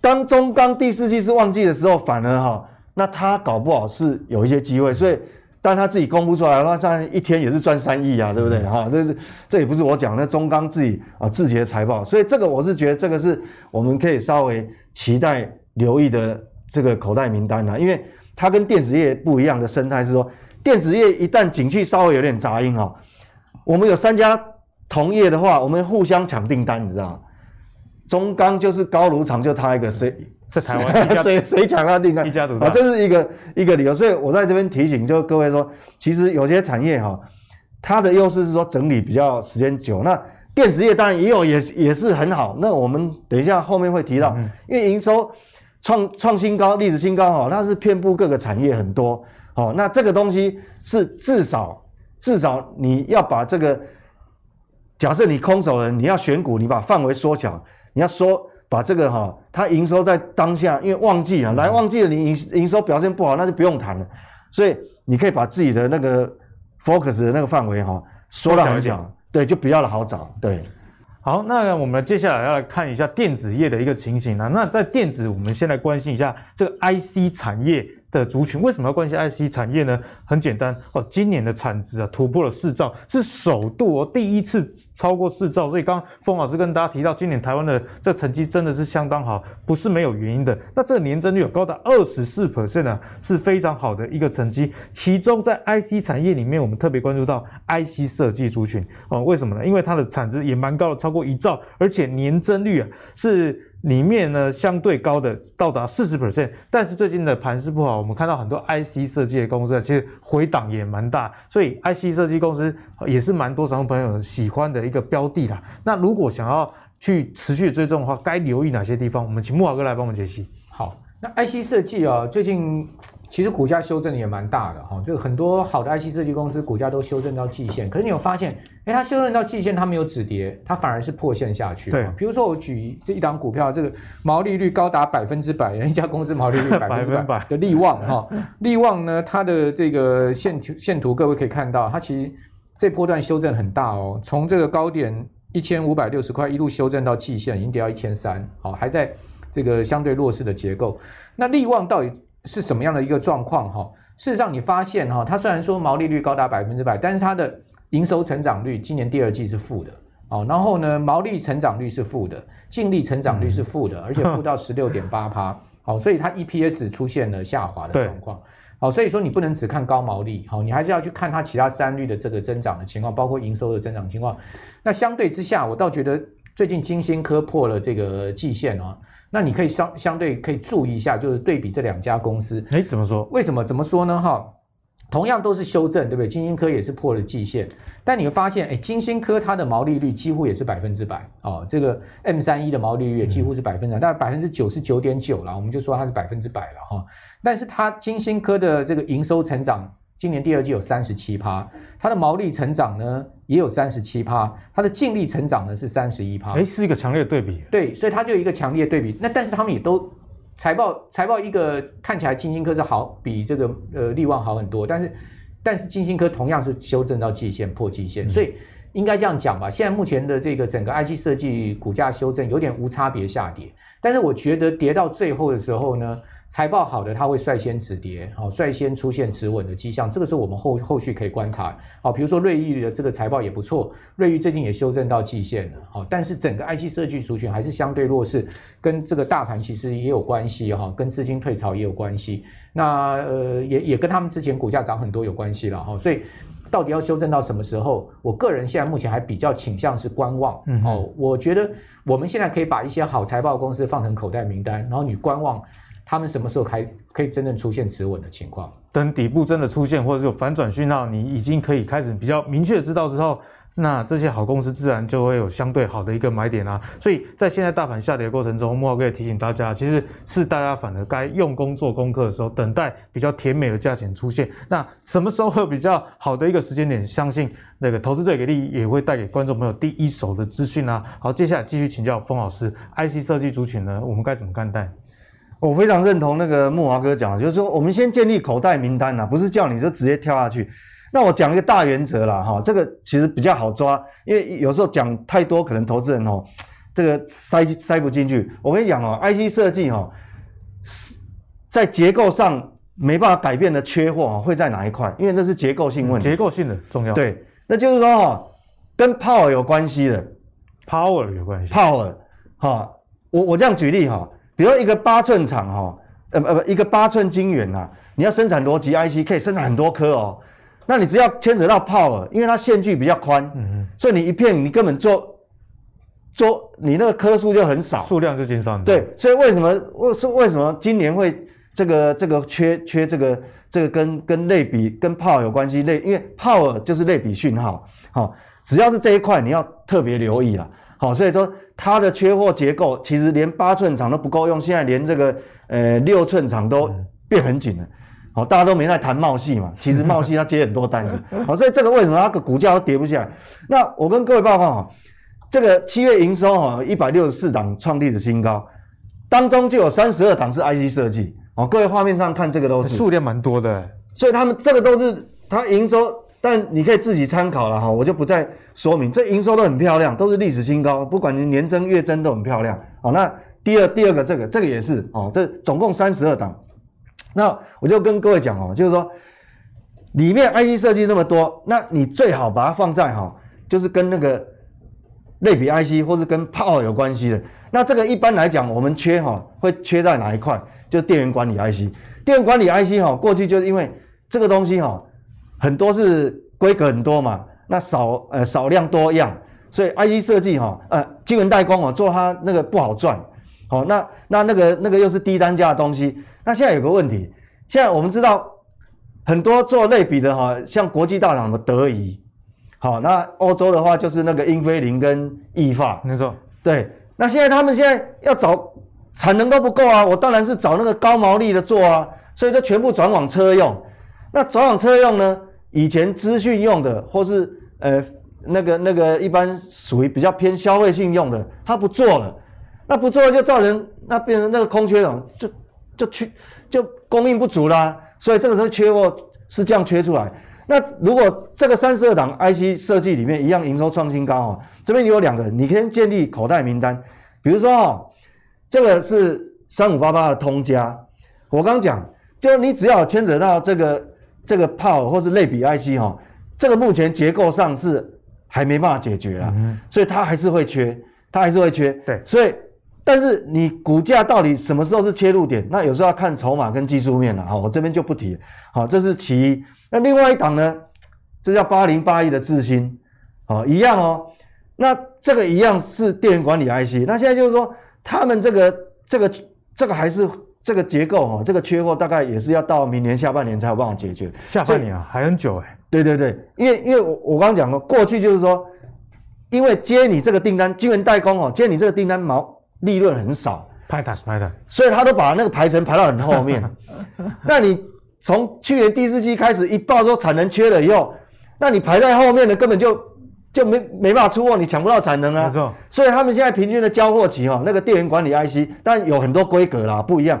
当中钢第四季是旺季的时候，反而哈，那它搞不好是有一些机会，所以。但他自己公布出来，那这样一天也是赚三亿啊，对不对？哈、嗯，这是这也不是我讲，那中钢自己啊自己的财报，所以这个我是觉得这个是我们可以稍微期待留意的这个口袋名单啊，因为它跟电子业不一样的生态是说，电子业一旦景气稍微有点杂音哈，我们有三家同业的话，我们互相抢订单，你知道吗？中钢就是高炉厂就他一个谁？在台湾，谁 [laughs] 谁抢他订单？一家独大啊，这是一个一个理由。所以我在这边提醒，就各位说，其实有些产业哈，它的优势是说整理比较时间久。那电子业当然也有，也也是很好。那我们等一下后面会提到，因为营收创创新高，历史新高哈，它是遍布各个产业很多。好，那这个东西是至少至少你要把这个，假设你空手人，你要选股，你把范围缩小，你要说。把这个哈，它营收在当下，因为旺季啊，来旺季了，你营营收表现不好，那就不用谈了。所以你可以把自己的那个 focus 的那个范围哈缩到很小，对，就比较的好找。对，好，那我们接下来要来看一下电子业的一个情形啊。那在电子，我们先来关心一下这个 IC 产业。的族群为什么要关心 IC 产业呢？很简单哦，今年的产值啊突破了四兆，是首度哦，第一次超过四兆。所以刚刚封老师跟大家提到，今年台湾的这成绩真的是相当好，不是没有原因的。那这个年增率有高达二十四 percent 啊，是非常好的一个成绩。其中在 IC 产业里面，我们特别关注到 IC 设计族群哦，为什么呢？因为它的产值也蛮高的，超过一兆，而且年增率啊是。里面呢，相对高的到达四十 percent，但是最近的盘势不好，我们看到很多 IC 设计的公司其实回档也蛮大，所以 IC 设计公司也是蛮多散户朋友喜欢的一个标的啦。那如果想要去持续追踪的话，该留意哪些地方？我们请木华哥来帮我们解析。好，那 IC 设计啊，最近。其实股价修正的也蛮大的哈，这个很多好的 IC 设计公司股价都修正到季线，可是你有发现，哎，它修正到季线，它没有止跌，它反而是破线下去。对，比如说我举这一档股票，这个毛利率高达百分之百，[laughs] 一家公司毛利率百分之百的利旺哈，利旺呢，它的这个线图线图各位可以看到，它其实这波段修正很大哦，从这个高点一千五百六十块一路修正到季线，已经跌到一千三，好，还在这个相对弱势的结构。那利旺到底？是什么样的一个状况哈？事实上，你发现哈，它虽然说毛利率高达百分之百，但是它的营收成长率今年第二季是负的哦。然后呢，毛利成长率是负的，净利成长率是负的，而且负到 [laughs] 十六点八趴。好，所以它 EPS 出现了下滑的状况。好，所以说你不能只看高毛利，好，你还是要去看它其他三率的这个增长的情况，包括营收的增长情况。那相对之下，我倒觉得最近金星科破了这个季线啊。那你可以相相对可以注意一下，就是对比这两家公司，哎，怎么说？为什么？怎么说呢？哈，同样都是修正，对不对？金星科也是破了季线，但你会发现，哎，金星科它的毛利率几乎也是百分之百哦，这个 M 三一的毛利率也几乎是百分之百，但百分之九十九点九了，我们就说它是百分之百了哈。但是它金星科的这个营收成长。今年第二季有三十七趴，它的毛利成长呢也有三十七趴，它的净利成长呢是三十一趴，哎，是一个强烈的对比。对，所以它就有一个强烈的对比。那但是他们也都财报财报一个看起来金星科是好，比这个呃力旺好很多，但是但是金星科同样是修正到季线破季线，嗯、所以应该这样讲吧。现在目前的这个整个 IC 设计股价修正有点无差别下跌，但是我觉得跌到最后的时候呢。财报好的，它会率先止跌，好，率先出现止稳的迹象，这个是我们后后续可以观察。好，比如说瑞昱的这个财报也不错，瑞昱最近也修正到季线了，好，但是整个 IC 设计族群还是相对弱势，跟这个大盘其实也有关系哈，跟资金退潮也有关系。那呃，也也跟他们之前股价涨很多有关系了哈，所以。到底要修正到什么时候？我个人现在目前还比较倾向是观望。嗯，哦，我觉得我们现在可以把一些好财报公司放成口袋名单，然后你观望他们什么时候开可以真正出现止稳的情况。等底部真的出现，或者有反转讯号，你已经可以开始比较明确知道之后。那这些好公司自然就会有相对好的一个买点啊，所以在现在大盘下跌的过程中，慕驊哥也提醒大家，其实是大家反而该用功做功课的时候，等待比较甜美的价钱出现。那什么时候会有比较好的一个时间点？相信那个投资最给力也会带给观众朋友第一手的资讯啊。好，接下来继续请教封老师，IC 设计族群呢，我们该怎么看待？我非常认同那个木华哥讲的，就是说我们先建立口袋名单啊，不是叫你就直接跳下去。那我讲一个大原则啦，哈，这个其实比较好抓，因为有时候讲太多，可能投资人哦，这个塞塞不进去。我跟你讲哦，IC 设计哈，在结构上没办法改变的缺货啊，会在哪一块？因为这是结构性问题。结构性的重要。对，那就是说哈，跟 power 有关系的，power 有关系。power，哈，我我这样举例哈，比如一个八寸厂哈，呃呃不，一个八寸晶圆呐，你要生产逻辑 IC，可以生产很多颗哦。那你只要牵扯到 power，因为它线距比较宽，嗯嗯，所以你一片你根本做做你那个颗数就很少，数量就减少。对，所以为什么为是为什么今年会这个这个缺缺这个这个跟跟类比跟 power 有关系？类因为 power 就是类比讯号，好，只要是这一块你要特别留意了，好，所以说它的缺货结构其实连八寸厂都不够用，现在连这个呃六寸厂都变很紧了。好，大家都没在谈茂系嘛，其实茂系它接很多单子，[laughs] 好，所以这个为什么它个股价都跌不下来？那我跟各位报告哈，这个七月营收哈一百六十四档创历史新高，当中就有三十二档是 IC 设计，哦，各位画面上看这个都是数量蛮多的，所以他们这个都是它营收，但你可以自己参考了哈，我就不再说明，这营收都很漂亮，都是历史新高，不管你年增月增都很漂亮，好，那第二第二个这个这个也是哦，这总共三十二档。那我就跟各位讲哦，就是说，里面 IC 设计那么多，那你最好把它放在哈，就是跟那个类比 IC 或是跟 Power 有关系的。那这个一般来讲，我们缺哈，会缺在哪一块？就电源管理 IC。电源管理 IC 哈，过去就是因为这个东西哈，很多是规格很多嘛，那少呃少量多样，所以 IC 设计哈，呃晶圆代工哦，做它那个不好赚。好，那那那个那个又是低单价的东西。那现在有个问题，现在我们知道很多做类比的哈，像国际大厂的德仪，好，那欧洲的话就是那个英飞凌跟意法，没错，对。那现在他们现在要找产能都不够啊，我当然是找那个高毛利的做啊，所以就全部转往车用。那转往车用呢，以前资讯用的或是呃那个那个一般属于比较偏消费性用的，他不做了，那不做了就造成那变成那个空缺了，就。就缺就供应不足啦，所以这个时候缺货是这样缺出来。那如果这个三十二档 IC 设计里面一样营收创新高哦，这边有两个，你可以建立口袋名单。比如说哦，这个是三五八八的通家，我刚讲，就你只要牵扯到这个这个 Power 或是类比 IC 哈，这个目前结构上是还没办法解决啊，所以它还是会缺，它还是会缺。对，所以。但是你股价到底什么时候是切入点？那有时候要看筹码跟技术面了。好，我这边就不提。好，这是其一。那另外一档呢？这叫八零八一的智新，好，一样哦。那这个一样是电源管理 IC。那现在就是说，他们这个这个这个还是这个结构哈，这个缺货大概也是要到明年下半年才有办法解决。下半年啊，还很久哎。对对对，因为因为我我刚刚讲过，过去就是说，因为接你这个订单，晶圆代工哦，接你这个订单毛。利润很少，排单排单，所以他都把那个排程排到很后面。那你从去年第四季开始一报说产能缺了以后，那你排在后面的根本就就没没办法出货，你抢不到产能啊。没错。所以他们现在平均的交货期哈，那个电源管理 IC，但有很多规格啦，不一样。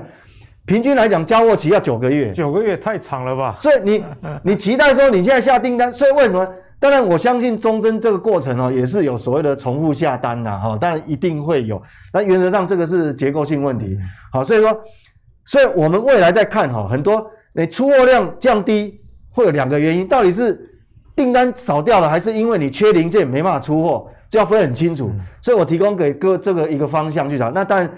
平均来讲，交货期要九个月。九个月太长了吧？所以你 [laughs] 你期待说你现在下订单，所以为什么？当然，我相信中贞这个过程哦，也是有所谓的重复下单呐，哈，当然一定会有。那原则上这个是结构性问题，好，所以说所以我们未来在看哈，很多你出货量降低会有两个原因，到底是订单少掉了，还是因为你缺零件没办法出货，就要分很清楚。所以我提供给各这个一个方向去找。那当然，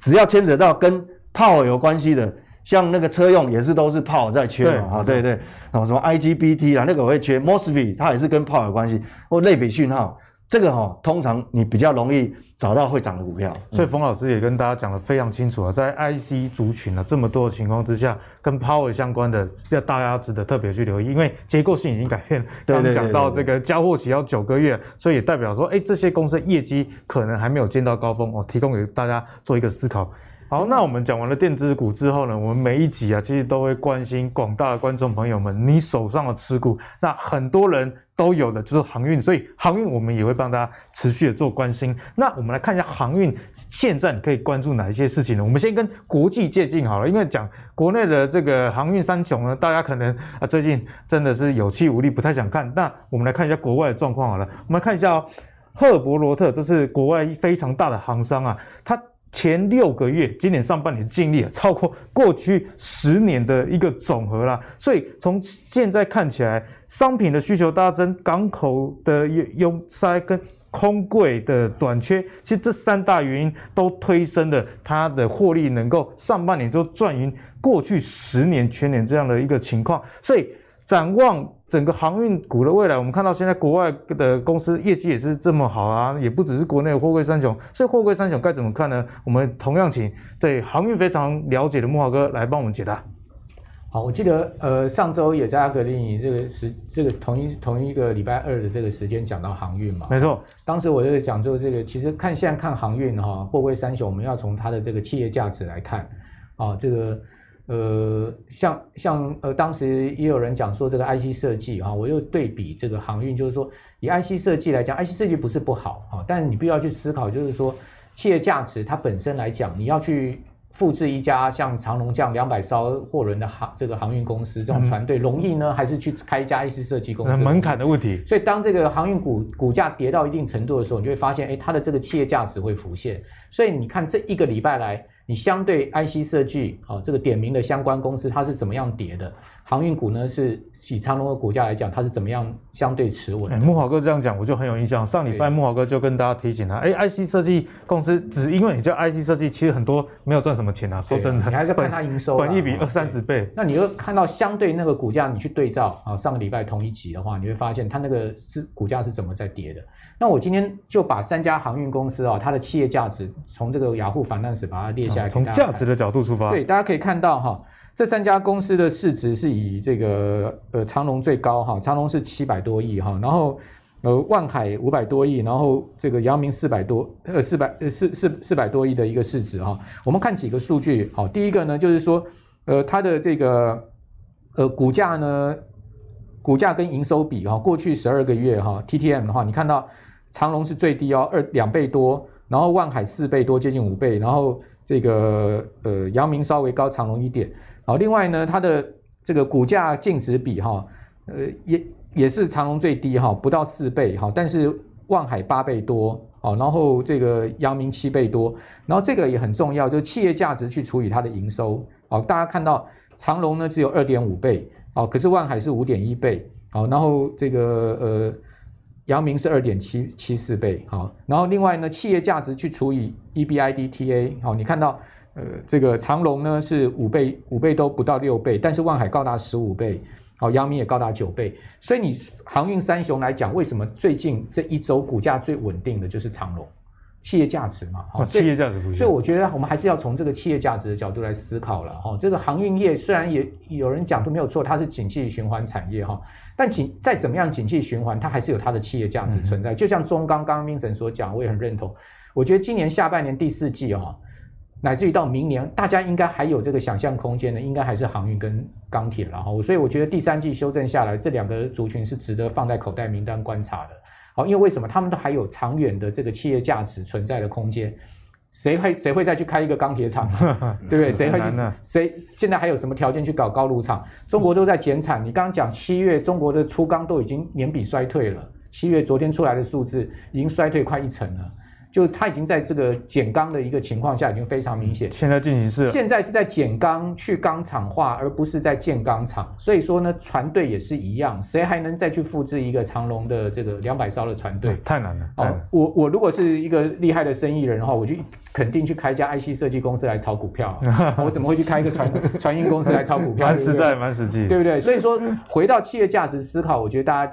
只要牵扯到跟 Power 有关系的，像那个车用也是都是 Power 在缺嘛，啊对对，然后什么 IGBT 啊，那个我会缺 MOSFET，它也是跟 Power 有关系，或类比讯号。这个哈、哦，通常你比较容易找到会涨的股票，所以冯老师也跟大家讲得非常清楚啊，在 IC 族群啊这么多的情况之下，跟 Power 相关的，要大家值得特别去留意，因为结构性已经改变了。刚刚讲到这个交货期要九个月，所以也代表说，哎，这些公司的业绩可能还没有见到高峰哦，提供给大家做一个思考。好，那我们讲完了电子股之后呢，我们每一集啊，其实都会关心广大的观众朋友们，你手上的持股，那很多人都有的就是航运，所以航运我们也会帮大家持续的做关心。那我们来看一下航运现在可以关注哪一些事情呢？我们先跟国际接近好了，因为讲国内的这个航运三雄呢，大家可能啊最近真的是有气无力，不太想看。那我们来看一下国外的状况好了，我们来看一下哦，赫伯罗特，这是国外非常大的航商啊，它。前六个月，今年上半年净利，超过过去十年的一个总和啦。所以从现在看起来，商品的需求大增，港口的拥塞跟空柜的短缺，其实这三大原因都推升了它的获利，能够上半年就赚赢过去十年全年这样的一个情况。所以展望。整个航运股的未来，我们看到现在国外的公司业绩也是这么好啊，也不只是国内的货柜三雄，所以货柜三雄该怎么看呢？我们同样请对航运非常了解的木华哥来帮我们解答。好，我记得呃上周也在阿格力这个时这个同一同一个礼拜二的这个时间讲到航运嘛，没错，当时我就讲就这个，其实看现在看航运哈，货柜三雄，我们要从它的这个企业价值来看啊，这个。呃，像像呃，当时也有人讲说这个 IC 设计啊，我又对比这个航运，就是说以 IC 设计来讲，IC 设计不是不好啊，但是你必须要去思考，就是说企业价值它本身来讲，你要去复制一家像长龙这样两百艘货轮的航这个航运公司这种船队容易呢，还是去开一家 IC 设计公司？门槛的问题。所以当这个航运股股价跌到一定程度的时候，你就会发现，哎，它的这个企业价值会浮现。所以你看这一个礼拜来。你相对 IC 设计，啊，这个点名的相关公司，它是怎么样跌的？航运股呢，是以长隆的股价来讲，它是怎么样相对持稳？慕驊哥这样讲，我就很有印象。上礼拜木华哥就跟大家提醒他，哎，IC 设计公司只因为你叫 IC 设计，其实很多没有赚什么钱啊。说真的，你还是看它营收，本一比二三十倍。那你又看到相对那个股价，你去对照啊，上个礼拜同一集的话，你会发现它那个是股价是怎么在跌的。那我今天就把三家航运公司啊，它的企业价值从这个雅虎 Finance 把它列下来，从价值的角度出发，对，大家可以看到哈，这三家公司的市值是以这个呃长隆最高哈，长隆是七百多亿哈，然后呃万海五百多亿，然后这个阳明四百多呃四百呃四四四百多亿的一个市值哈。我们看几个数据，好，第一个呢就是说呃它的这个呃股价呢。股价跟营收比哈，过去十二个月哈，TTM 的话，你看到长隆是最低哦，二两倍多，然后万海四倍多，接近五倍，然后这个呃阳明稍微高长隆一点，好，另外呢，它的这个股价净值比哈，呃也也是长隆最低哈，不到四倍哈，但是万海八倍多，好，然后这个阳明七倍多，然后这个也很重要，就是企业价值去除以它的营收，好，大家看到长隆呢只有二点五倍。好，可是万海是五点一倍，好，然后这个呃，阳明是二点七七四倍，好，然后另外呢，企业价值去除以 E B I D T A，好，你看到呃，这个长龙呢是五倍，五倍都不到六倍，但是万海高达十五倍，好，阳明也高达九倍，所以你航运三雄来讲，为什么最近这一周股价最稳定的就是长龙？企业价值嘛，企业价值不一样，所以我觉得我们还是要从这个企业价值的角度来思考了哈。这个航运业虽然也有人讲都没有错，它是景气循环产业哈，但景再怎么样景气循环，它还是有它的企业价值存在。就像中钢刚刚明神所讲，我也很认同。我觉得今年下半年第四季哈，乃至于到明年，大家应该还有这个想象空间的，应该还是航运跟钢铁了哈。所以我觉得第三季修正下来，这两个族群是值得放在口袋名单观察的。好，因为为什么他们都还有长远的这个企业价值存在的空间？谁会谁会再去开一个钢铁厂？[laughs] 对不对？谁会去？谁现在还有什么条件去搞高炉厂？中国都在减产。你刚刚讲七月中国的粗钢都已经年比衰退了，七月昨天出来的数字已经衰退快一成了。就它已经在这个减钢的一个情况下，已经非常明显。现在进行式，现在是在减钢去钢厂化，而不是在建钢厂。所以说呢，船队也是一样，谁还能再去复制一个长龙的这个两百艘的船队？太难了。哦，我我如果是一个厉害的生意人的话，我就肯定去开一家 IC 设计公司来炒股票。[laughs] 我怎么会去开一个船 [laughs] 船运公司来炒股票？蛮实在，蛮实际，对不对？所以说，回到企业价值思考，我觉得大家。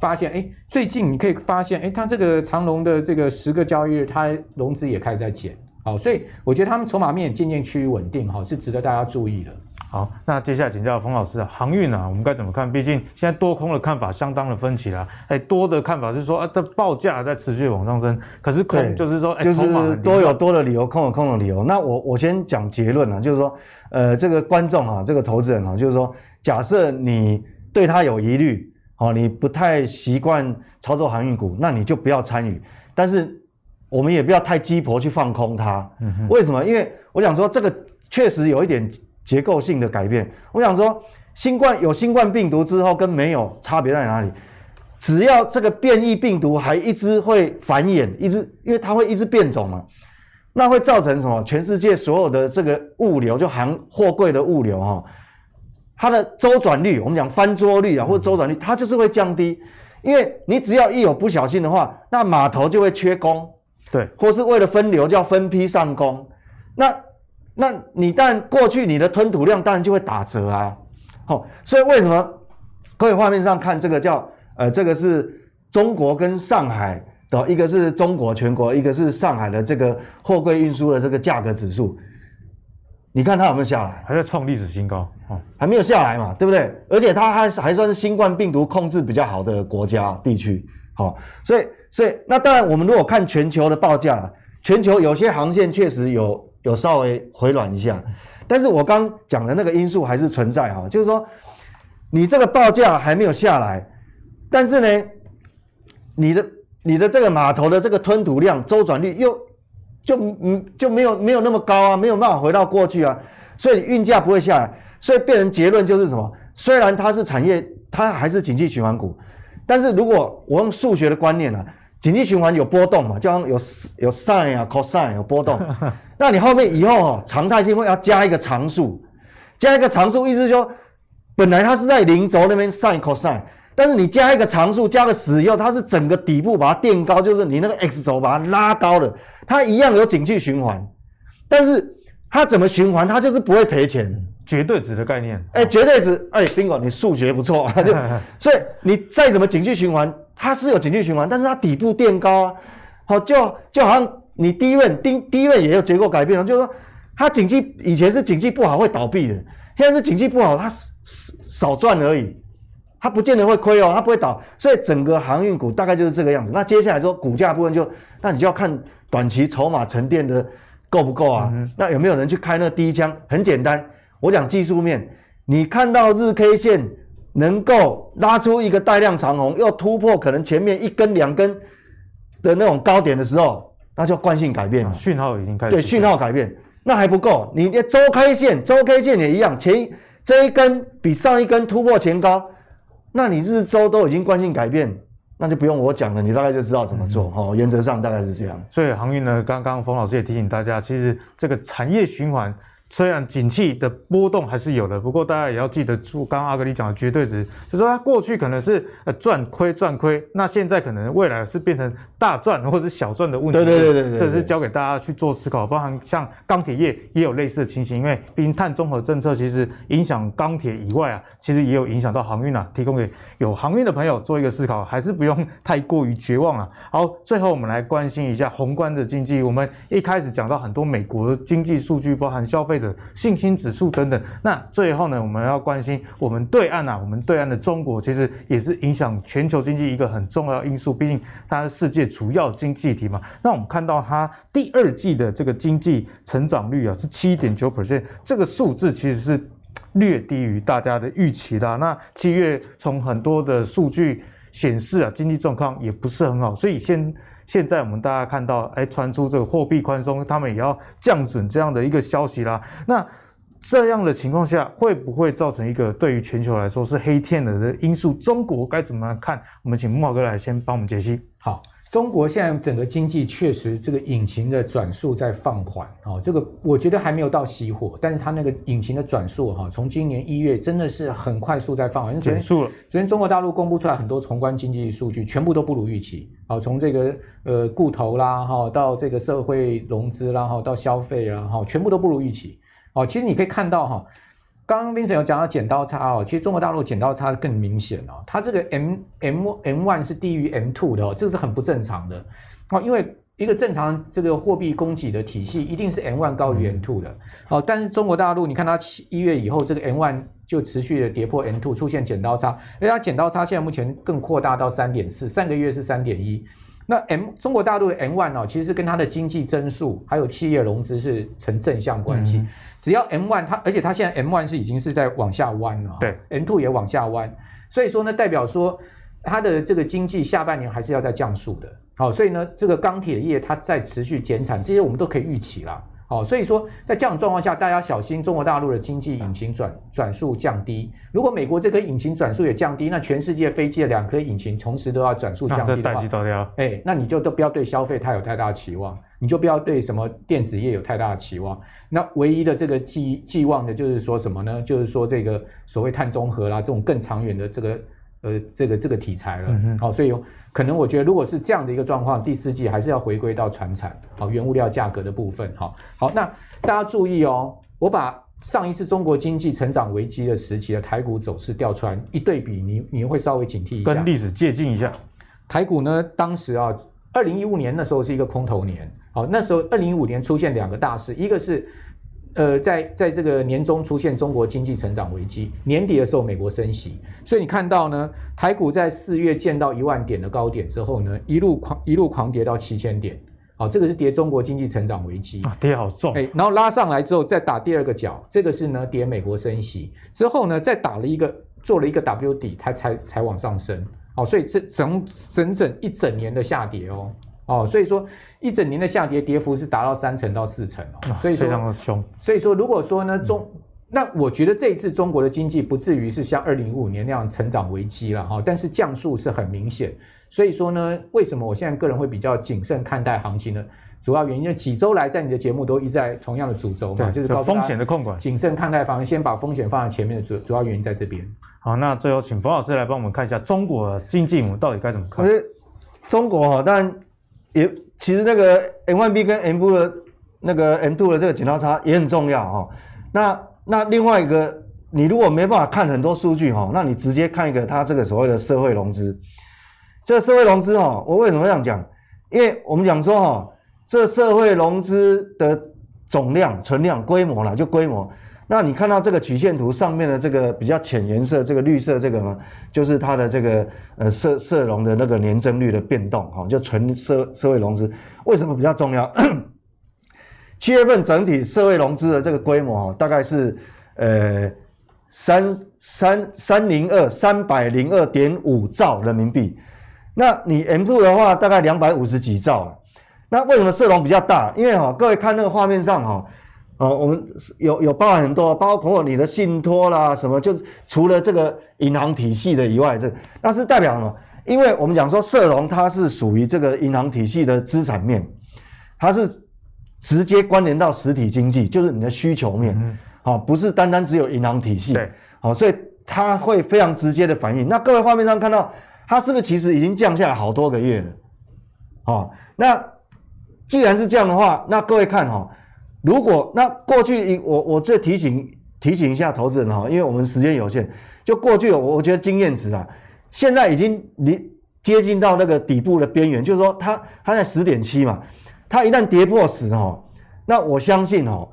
发现哎，最近你可以发现哎，它这个长龙的这个十个交易日，它融资也开始在减，好，所以我觉得他们筹码面渐渐趋于稳定，哈，是值得大家注意的。好，那接下来请教冯老师啊，航运啊，我们该怎么看？毕竟现在多空的看法相当的分歧啦。哎，多的看法是说啊，这报价在持续往上升，可是空就是说，哎，就是多有多的理由，空有空的理由。那我我先讲结论啊，就是说，呃，这个观众啊，这个投资人啊，就是说，假设你对他有疑虑。哦，你不太习惯操作航运股，那你就不要参与。但是我们也不要太鸡婆去放空它。嗯。为什么？因为我想说，这个确实有一点结构性的改变。我想说，新冠有新冠病毒之后跟没有差别在哪里？只要这个变异病毒还一直会繁衍，一直因为它会一直变种嘛，那会造成什么？全世界所有的这个物流，就航货柜的物流哈。它的周转率，我们讲翻桌率啊，或者周转率，它就是会降低，因为你只要一有不小心的话，那码头就会缺工，对，或是为了分流就要分批上工，那那你但过去你的吞吐量当然就会打折啊，好，所以为什么？各位画面上看这个叫呃，这个是中国跟上海的，一个是中国全国，一个是上海的这个货柜运输的这个价格指数。你看它有没有下来？还在创历史新高，哦，还没有下来嘛，对不对？而且它还还算是新冠病毒控制比较好的国家地区，好，所以所以那当然，我们如果看全球的报价，全球有些航线确实有有稍微回暖一下，但是我刚讲的那个因素还是存在哈，就是说你这个报价还没有下来，但是呢，你的你的这个码头的这个吞吐量、周转率又。就嗯就没有没有那么高啊，没有办法回到过去啊，所以运价不会下来，所以变成结论就是什么？虽然它是产业，它还是景气循环股，但是如果我用数学的观念啊，景气循环有波动嘛，就像有有 sin 啊 cosine 有波动，[laughs] 那你后面以后哦，常态性会要加一个常数，加一个常数，意思说本来它是在零轴那边 sin cosine。但是你加一个常数，加个十以后，它是整个底部把它垫高，就是你那个 x 轴把它拉高了，它一样有景气循环。但是它怎么循环？它就是不会赔钱。绝对值的概念。哎、欸，绝对值。哎，Bingo，你数学不错啊。[laughs] 就所以你再怎么景气循环，它是有景气循环，但是它底部垫高啊。好，就就好像你低位低低位也有结构改变了，就是说它景气以前是景气不好会倒闭的，现在是景气不好它少赚而已。它不见得会亏哦，它不会倒，所以整个航运股大概就是这个样子。那接下来说股价部分就，那你就要看短期筹码沉淀的够不够啊？嗯、那有没有人去开那第一枪？很简单，我讲技术面，你看到日 K 线能够拉出一个带量长红，要突破可能前面一根两根的那种高点的时候，那就惯性改变了，讯号已经开始。对，讯号改变，那还不够，你的周 K 线，周 K 线也一样，前这一根比上一根突破前高。那你日周都已经惯性改变，那就不用我讲了，你大概就知道怎么做哈。原则上大概是这样。所以航运呢，刚刚冯老师也提醒大家，其实这个产业循环。虽然景气的波动还是有的，不过大家也要记得住刚刚阿格里讲的绝对值，就是说它过去可能是呃赚亏赚亏，那现在可能未来是变成大赚或者小赚的问题。对对对对对，这是交给大家去做思考。包含像钢铁业也有类似的情形，因为毕竟碳中和政策其实影响钢铁以外啊，其实也有影响到航运啊。提供给有航运的朋友做一个思考，还是不用太过于绝望啊。[laughs] 好，最后我们来关心一下宏观的经济。我们一开始讲到很多美国经济数据，包含消费。信心指数等等，那最后呢，我们要关心我们对岸啊，我们对岸的中国其实也是影响全球经济一个很重要因素，毕竟它是世界主要经济体嘛。那我们看到它第二季的这个经济成长率啊是七点九 percent，这个数字其实是略低于大家的预期的。那七月从很多的数据显示啊，经济状况也不是很好，所以先。现在我们大家看到，哎，传出这个货币宽松，他们也要降准这样的一个消息啦。那这样的情况下，会不会造成一个对于全球来说是黑天鹅的因素？中国该怎么看？我们请慕驊哥来先帮我们解析。好，中国现在整个经济确实这个引擎的转速在放缓，哦，这个我觉得还没有到熄火，但是它那个引擎的转速哈，从今年一月真的是很快速在放缓。转速了。昨天中国大陆公布出来很多宏观经济数据，全部都不如预期。好，从这个呃固投啦哈，到这个社会融资啦哈，到消费啦哈，全部都不如预期。哦，其实你可以看到哈。刚刚 Vincent 有讲到剪刀差哦，其实中国大陆剪刀差更明显哦，它这个 M M M one 是低于 M two 的哦，这个是很不正常的。哦，因为一个正常这个货币供给的体系一定是 M one 高于 M two 的，哦，但是中国大陆你看它一月以后这个 M one 就持续的跌破 M two，出现剪刀差，而且它剪刀差现在目前更扩大到三点四，上个月是三点一。那 M 中国大陆的 M one 哦，其实是跟它的经济增速还有企业融资是成正向关系。嗯、只要 M one 它，而且它现在 M one 是已经是在往下弯了，对，M two 也往下弯，所以说呢，代表说它的这个经济下半年还是要在降速的。好，所以呢，这个钢铁业它在持续减产，这些我们都可以预期啦。好，所以说在这样的状况下，大家小心中国大陆的经济引擎转转速降低。如果美国这颗引擎转速也降低，那全世界飞机的两颗引擎同时都要转速降低的话，哎，那你就都不要对消费太有太大的期望，你就不要对什么电子业有太大的期望。那唯一的这个寄寄望的就是说什么呢？就是说这个所谓碳中和啦，这种更长远的这个。呃，这个这个题材了，好、所以可能我觉得，如果是这样的一个状况，第四季还是要回归到传产，好，原物料价格的部分，好，好，那大家注意哦，我把上一次中国经济成长危机的时期的台股走势调出来一对比，你你会稍微警惕一下，跟历史借鉴一下。台股呢，当时啊，二零一五年那时候是一个空头年，好，那时候二零一五年出现两个大事，一个是。呃，在在这个年中出现中国经济成长危机，年底的时候美国升息，所以你看到呢，台股在四月见到一万点的高点之后呢，一路狂一路狂跌到七千点，好，这个是跌中国经济成长危机啊，跌好重，哎，然后拉上来之后再打第二个脚，这个是呢跌美国升息。之后呢，再打了一个做了一个 W 底，它才才往上升，好，所以这整整整一整年的下跌哦。哦，所以说一整年的下跌跌幅是达到三成到四成哦，所以说非常的凶。所以说，如果说呢中，那我觉得这一次中国的经济不至于是像二零一五年那样成长危机了哈，但是降速是很明显。所以说呢，为什么我现在个人会比较谨慎看待行情呢？主要原因，因为几周来在你的节目都一直在同样的主轴嘛，就是高风险的控管，谨慎看待方，先把风险放在前面的主主要原因在这边。好，那最后请冯老师来帮我们看一下中国经济，我们到底该怎么看？中国哈，但也。其实那个 M1B 跟 M2 的那个 M2 的这个剪刀差也很重要哈。那那另外一个，你如果没办法看很多数据哈，那你直接看一个它这个所谓的社会融资。这社会融资哈，我为什么这样讲？因为我们讲说哈，这社会融资的总量、存量、规模啦，就规模。那你看到这个曲线图上面的这个比较浅颜色，这个绿色这个呢，就是它的这个呃社社融的那个年增率的变动哈，就纯社社会融资为什么比较重要？[coughs] 七月份整体社会融资的这个规模大概是呃三三三零二三百零二点五兆人民币，那你 M two 的话大概两百五十几兆，那为什么社融比较大？因为哈各位看那个画面上哈。哦，我们有有包含很多，包括你的信托啦，什么，就是除了这个银行体系的以外，这那是代表什么？因为我们讲说社融它是属于这个银行体系的资产面，它是直接关联到实体经济，就是你的需求面，好、嗯，不是单单只有银行体系，对，好，所以它会非常直接的反应。那各位画面上看到，它是不是其实已经降下来好多个月了？好，那既然是这样的话，那各位看哈。如果那过去我我再提醒提醒一下投资人哈，因为我们时间有限，就过去我我觉得经验值啊，现在已经离接近到那个底部的边缘，就是说它它在十点七嘛，它一旦跌破十哈，那我相信哈，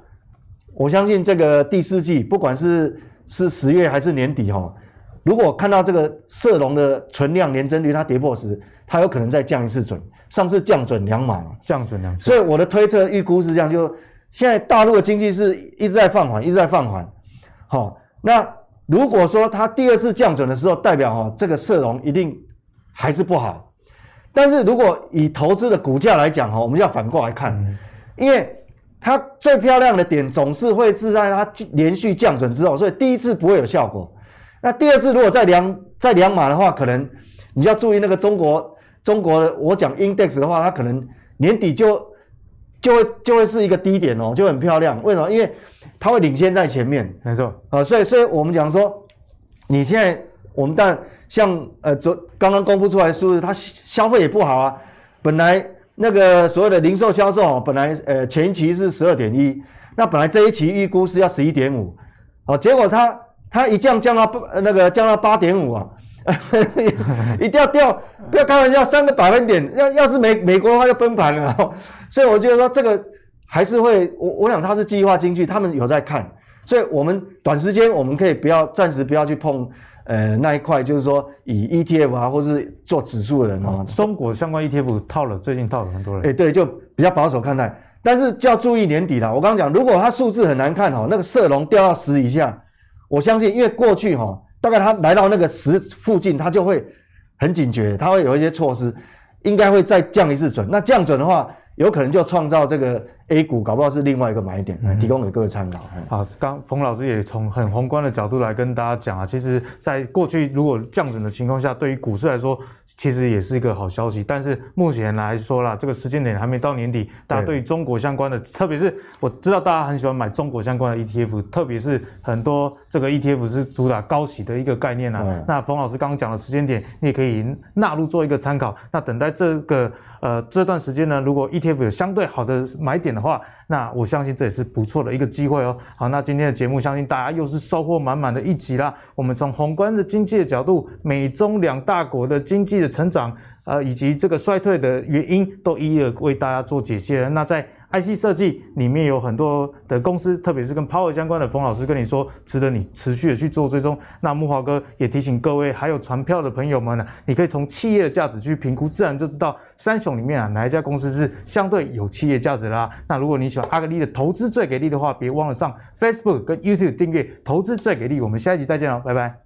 我相信这个第四季不管是是十月还是年底哈，如果看到这个社融的存量年增率它跌破十，它有可能再降一次准，上次降准两码，降准两次，所以我的推测预估是这样就。现在大陆的经济是一直在放缓，一直在放缓。好，那如果说它第二次降准的时候，代表哈这个社融一定还是不好。但是如果以投资的股价来讲哈，我们要反过来看，因为它最漂亮的点总是会是在它连续降准之后，所以第一次不会有效果。那第二次如果再量再量码的话，可能你要注意那个中国中国的我讲 index 的话，它可能年底就就会就会是一个低点哦，就很漂亮。为什么？因为它会领先在前面。没错。啊，所以所以我们讲说，你现在我们但像呃昨刚刚公布出来的数字，它消费也不好啊。本来那个所谓的零售销售哦，本来呃前一期是十二点一，那本来这一期预估是要十一点五，哦，结果它它一降降到那个降到八点五啊。[laughs] 一定要掉，不要开玩笑，三个百分点，要要是美美国的话就崩盘了，[laughs] 所以我觉得说这个还是会，我我想它是计划经济，他们有在看，所以我们短时间我们可以不要暂时不要去碰，呃那一块，就是说以 ETF 啊，或是做指数的人哦，中国相关 ETF 套了，最近套了很多人，哎对，就比较保守看待，但是就要注意年底了。我刚刚讲，如果它数字很难看哈，那个社融掉到十以下，我相信因为过去哈。大概他来到那个十附近，他就会很警觉，他会有一些措施，应该会再降一次准。那降准的话，有可能就创造这个 A 股，搞不好是另外一个买点，来提供给各位参考。好，刚冯老师也从很宏观的角度来跟大家讲啊，其实在过去如果降准的情况下，对于股市来说，其实也是一个好消息，但是目前来说啦，这个时间点还没到年底，大家对于中国相关的，特别是我知道大家很喜欢买中国相关的 ETF，特别是很多这个 ETF 是主打高息的一个概念啊。嗯、那冯老师刚刚讲的时间点，你也可以纳入做一个参考。那等待这个呃这段时间呢，如果 ETF 有相对好的买点的话，那我相信这也是不错的一个机会哦。好，那今天的节目相信大家又是收获满满的一集啦。我们从宏观的经济的角度，美中两大国的经济的成长，呃，以及这个衰退的原因，都一一为大家做解析了。那在 IC 设计里面有很多的公司，特别是跟 Power 相关的，冯老师跟你说，值得你持续的去做追踪。那木华哥也提醒各位，还有传票的朋友们呢，你可以从企业的价值去评估，自然就知道三雄里面啊哪一家公司是相对有企业价值啦。那如果你喜欢阿格力的投资最给力的话，别忘了上 Facebook 跟 YouTube 订阅投资最给力。我们下一集再见了，拜拜。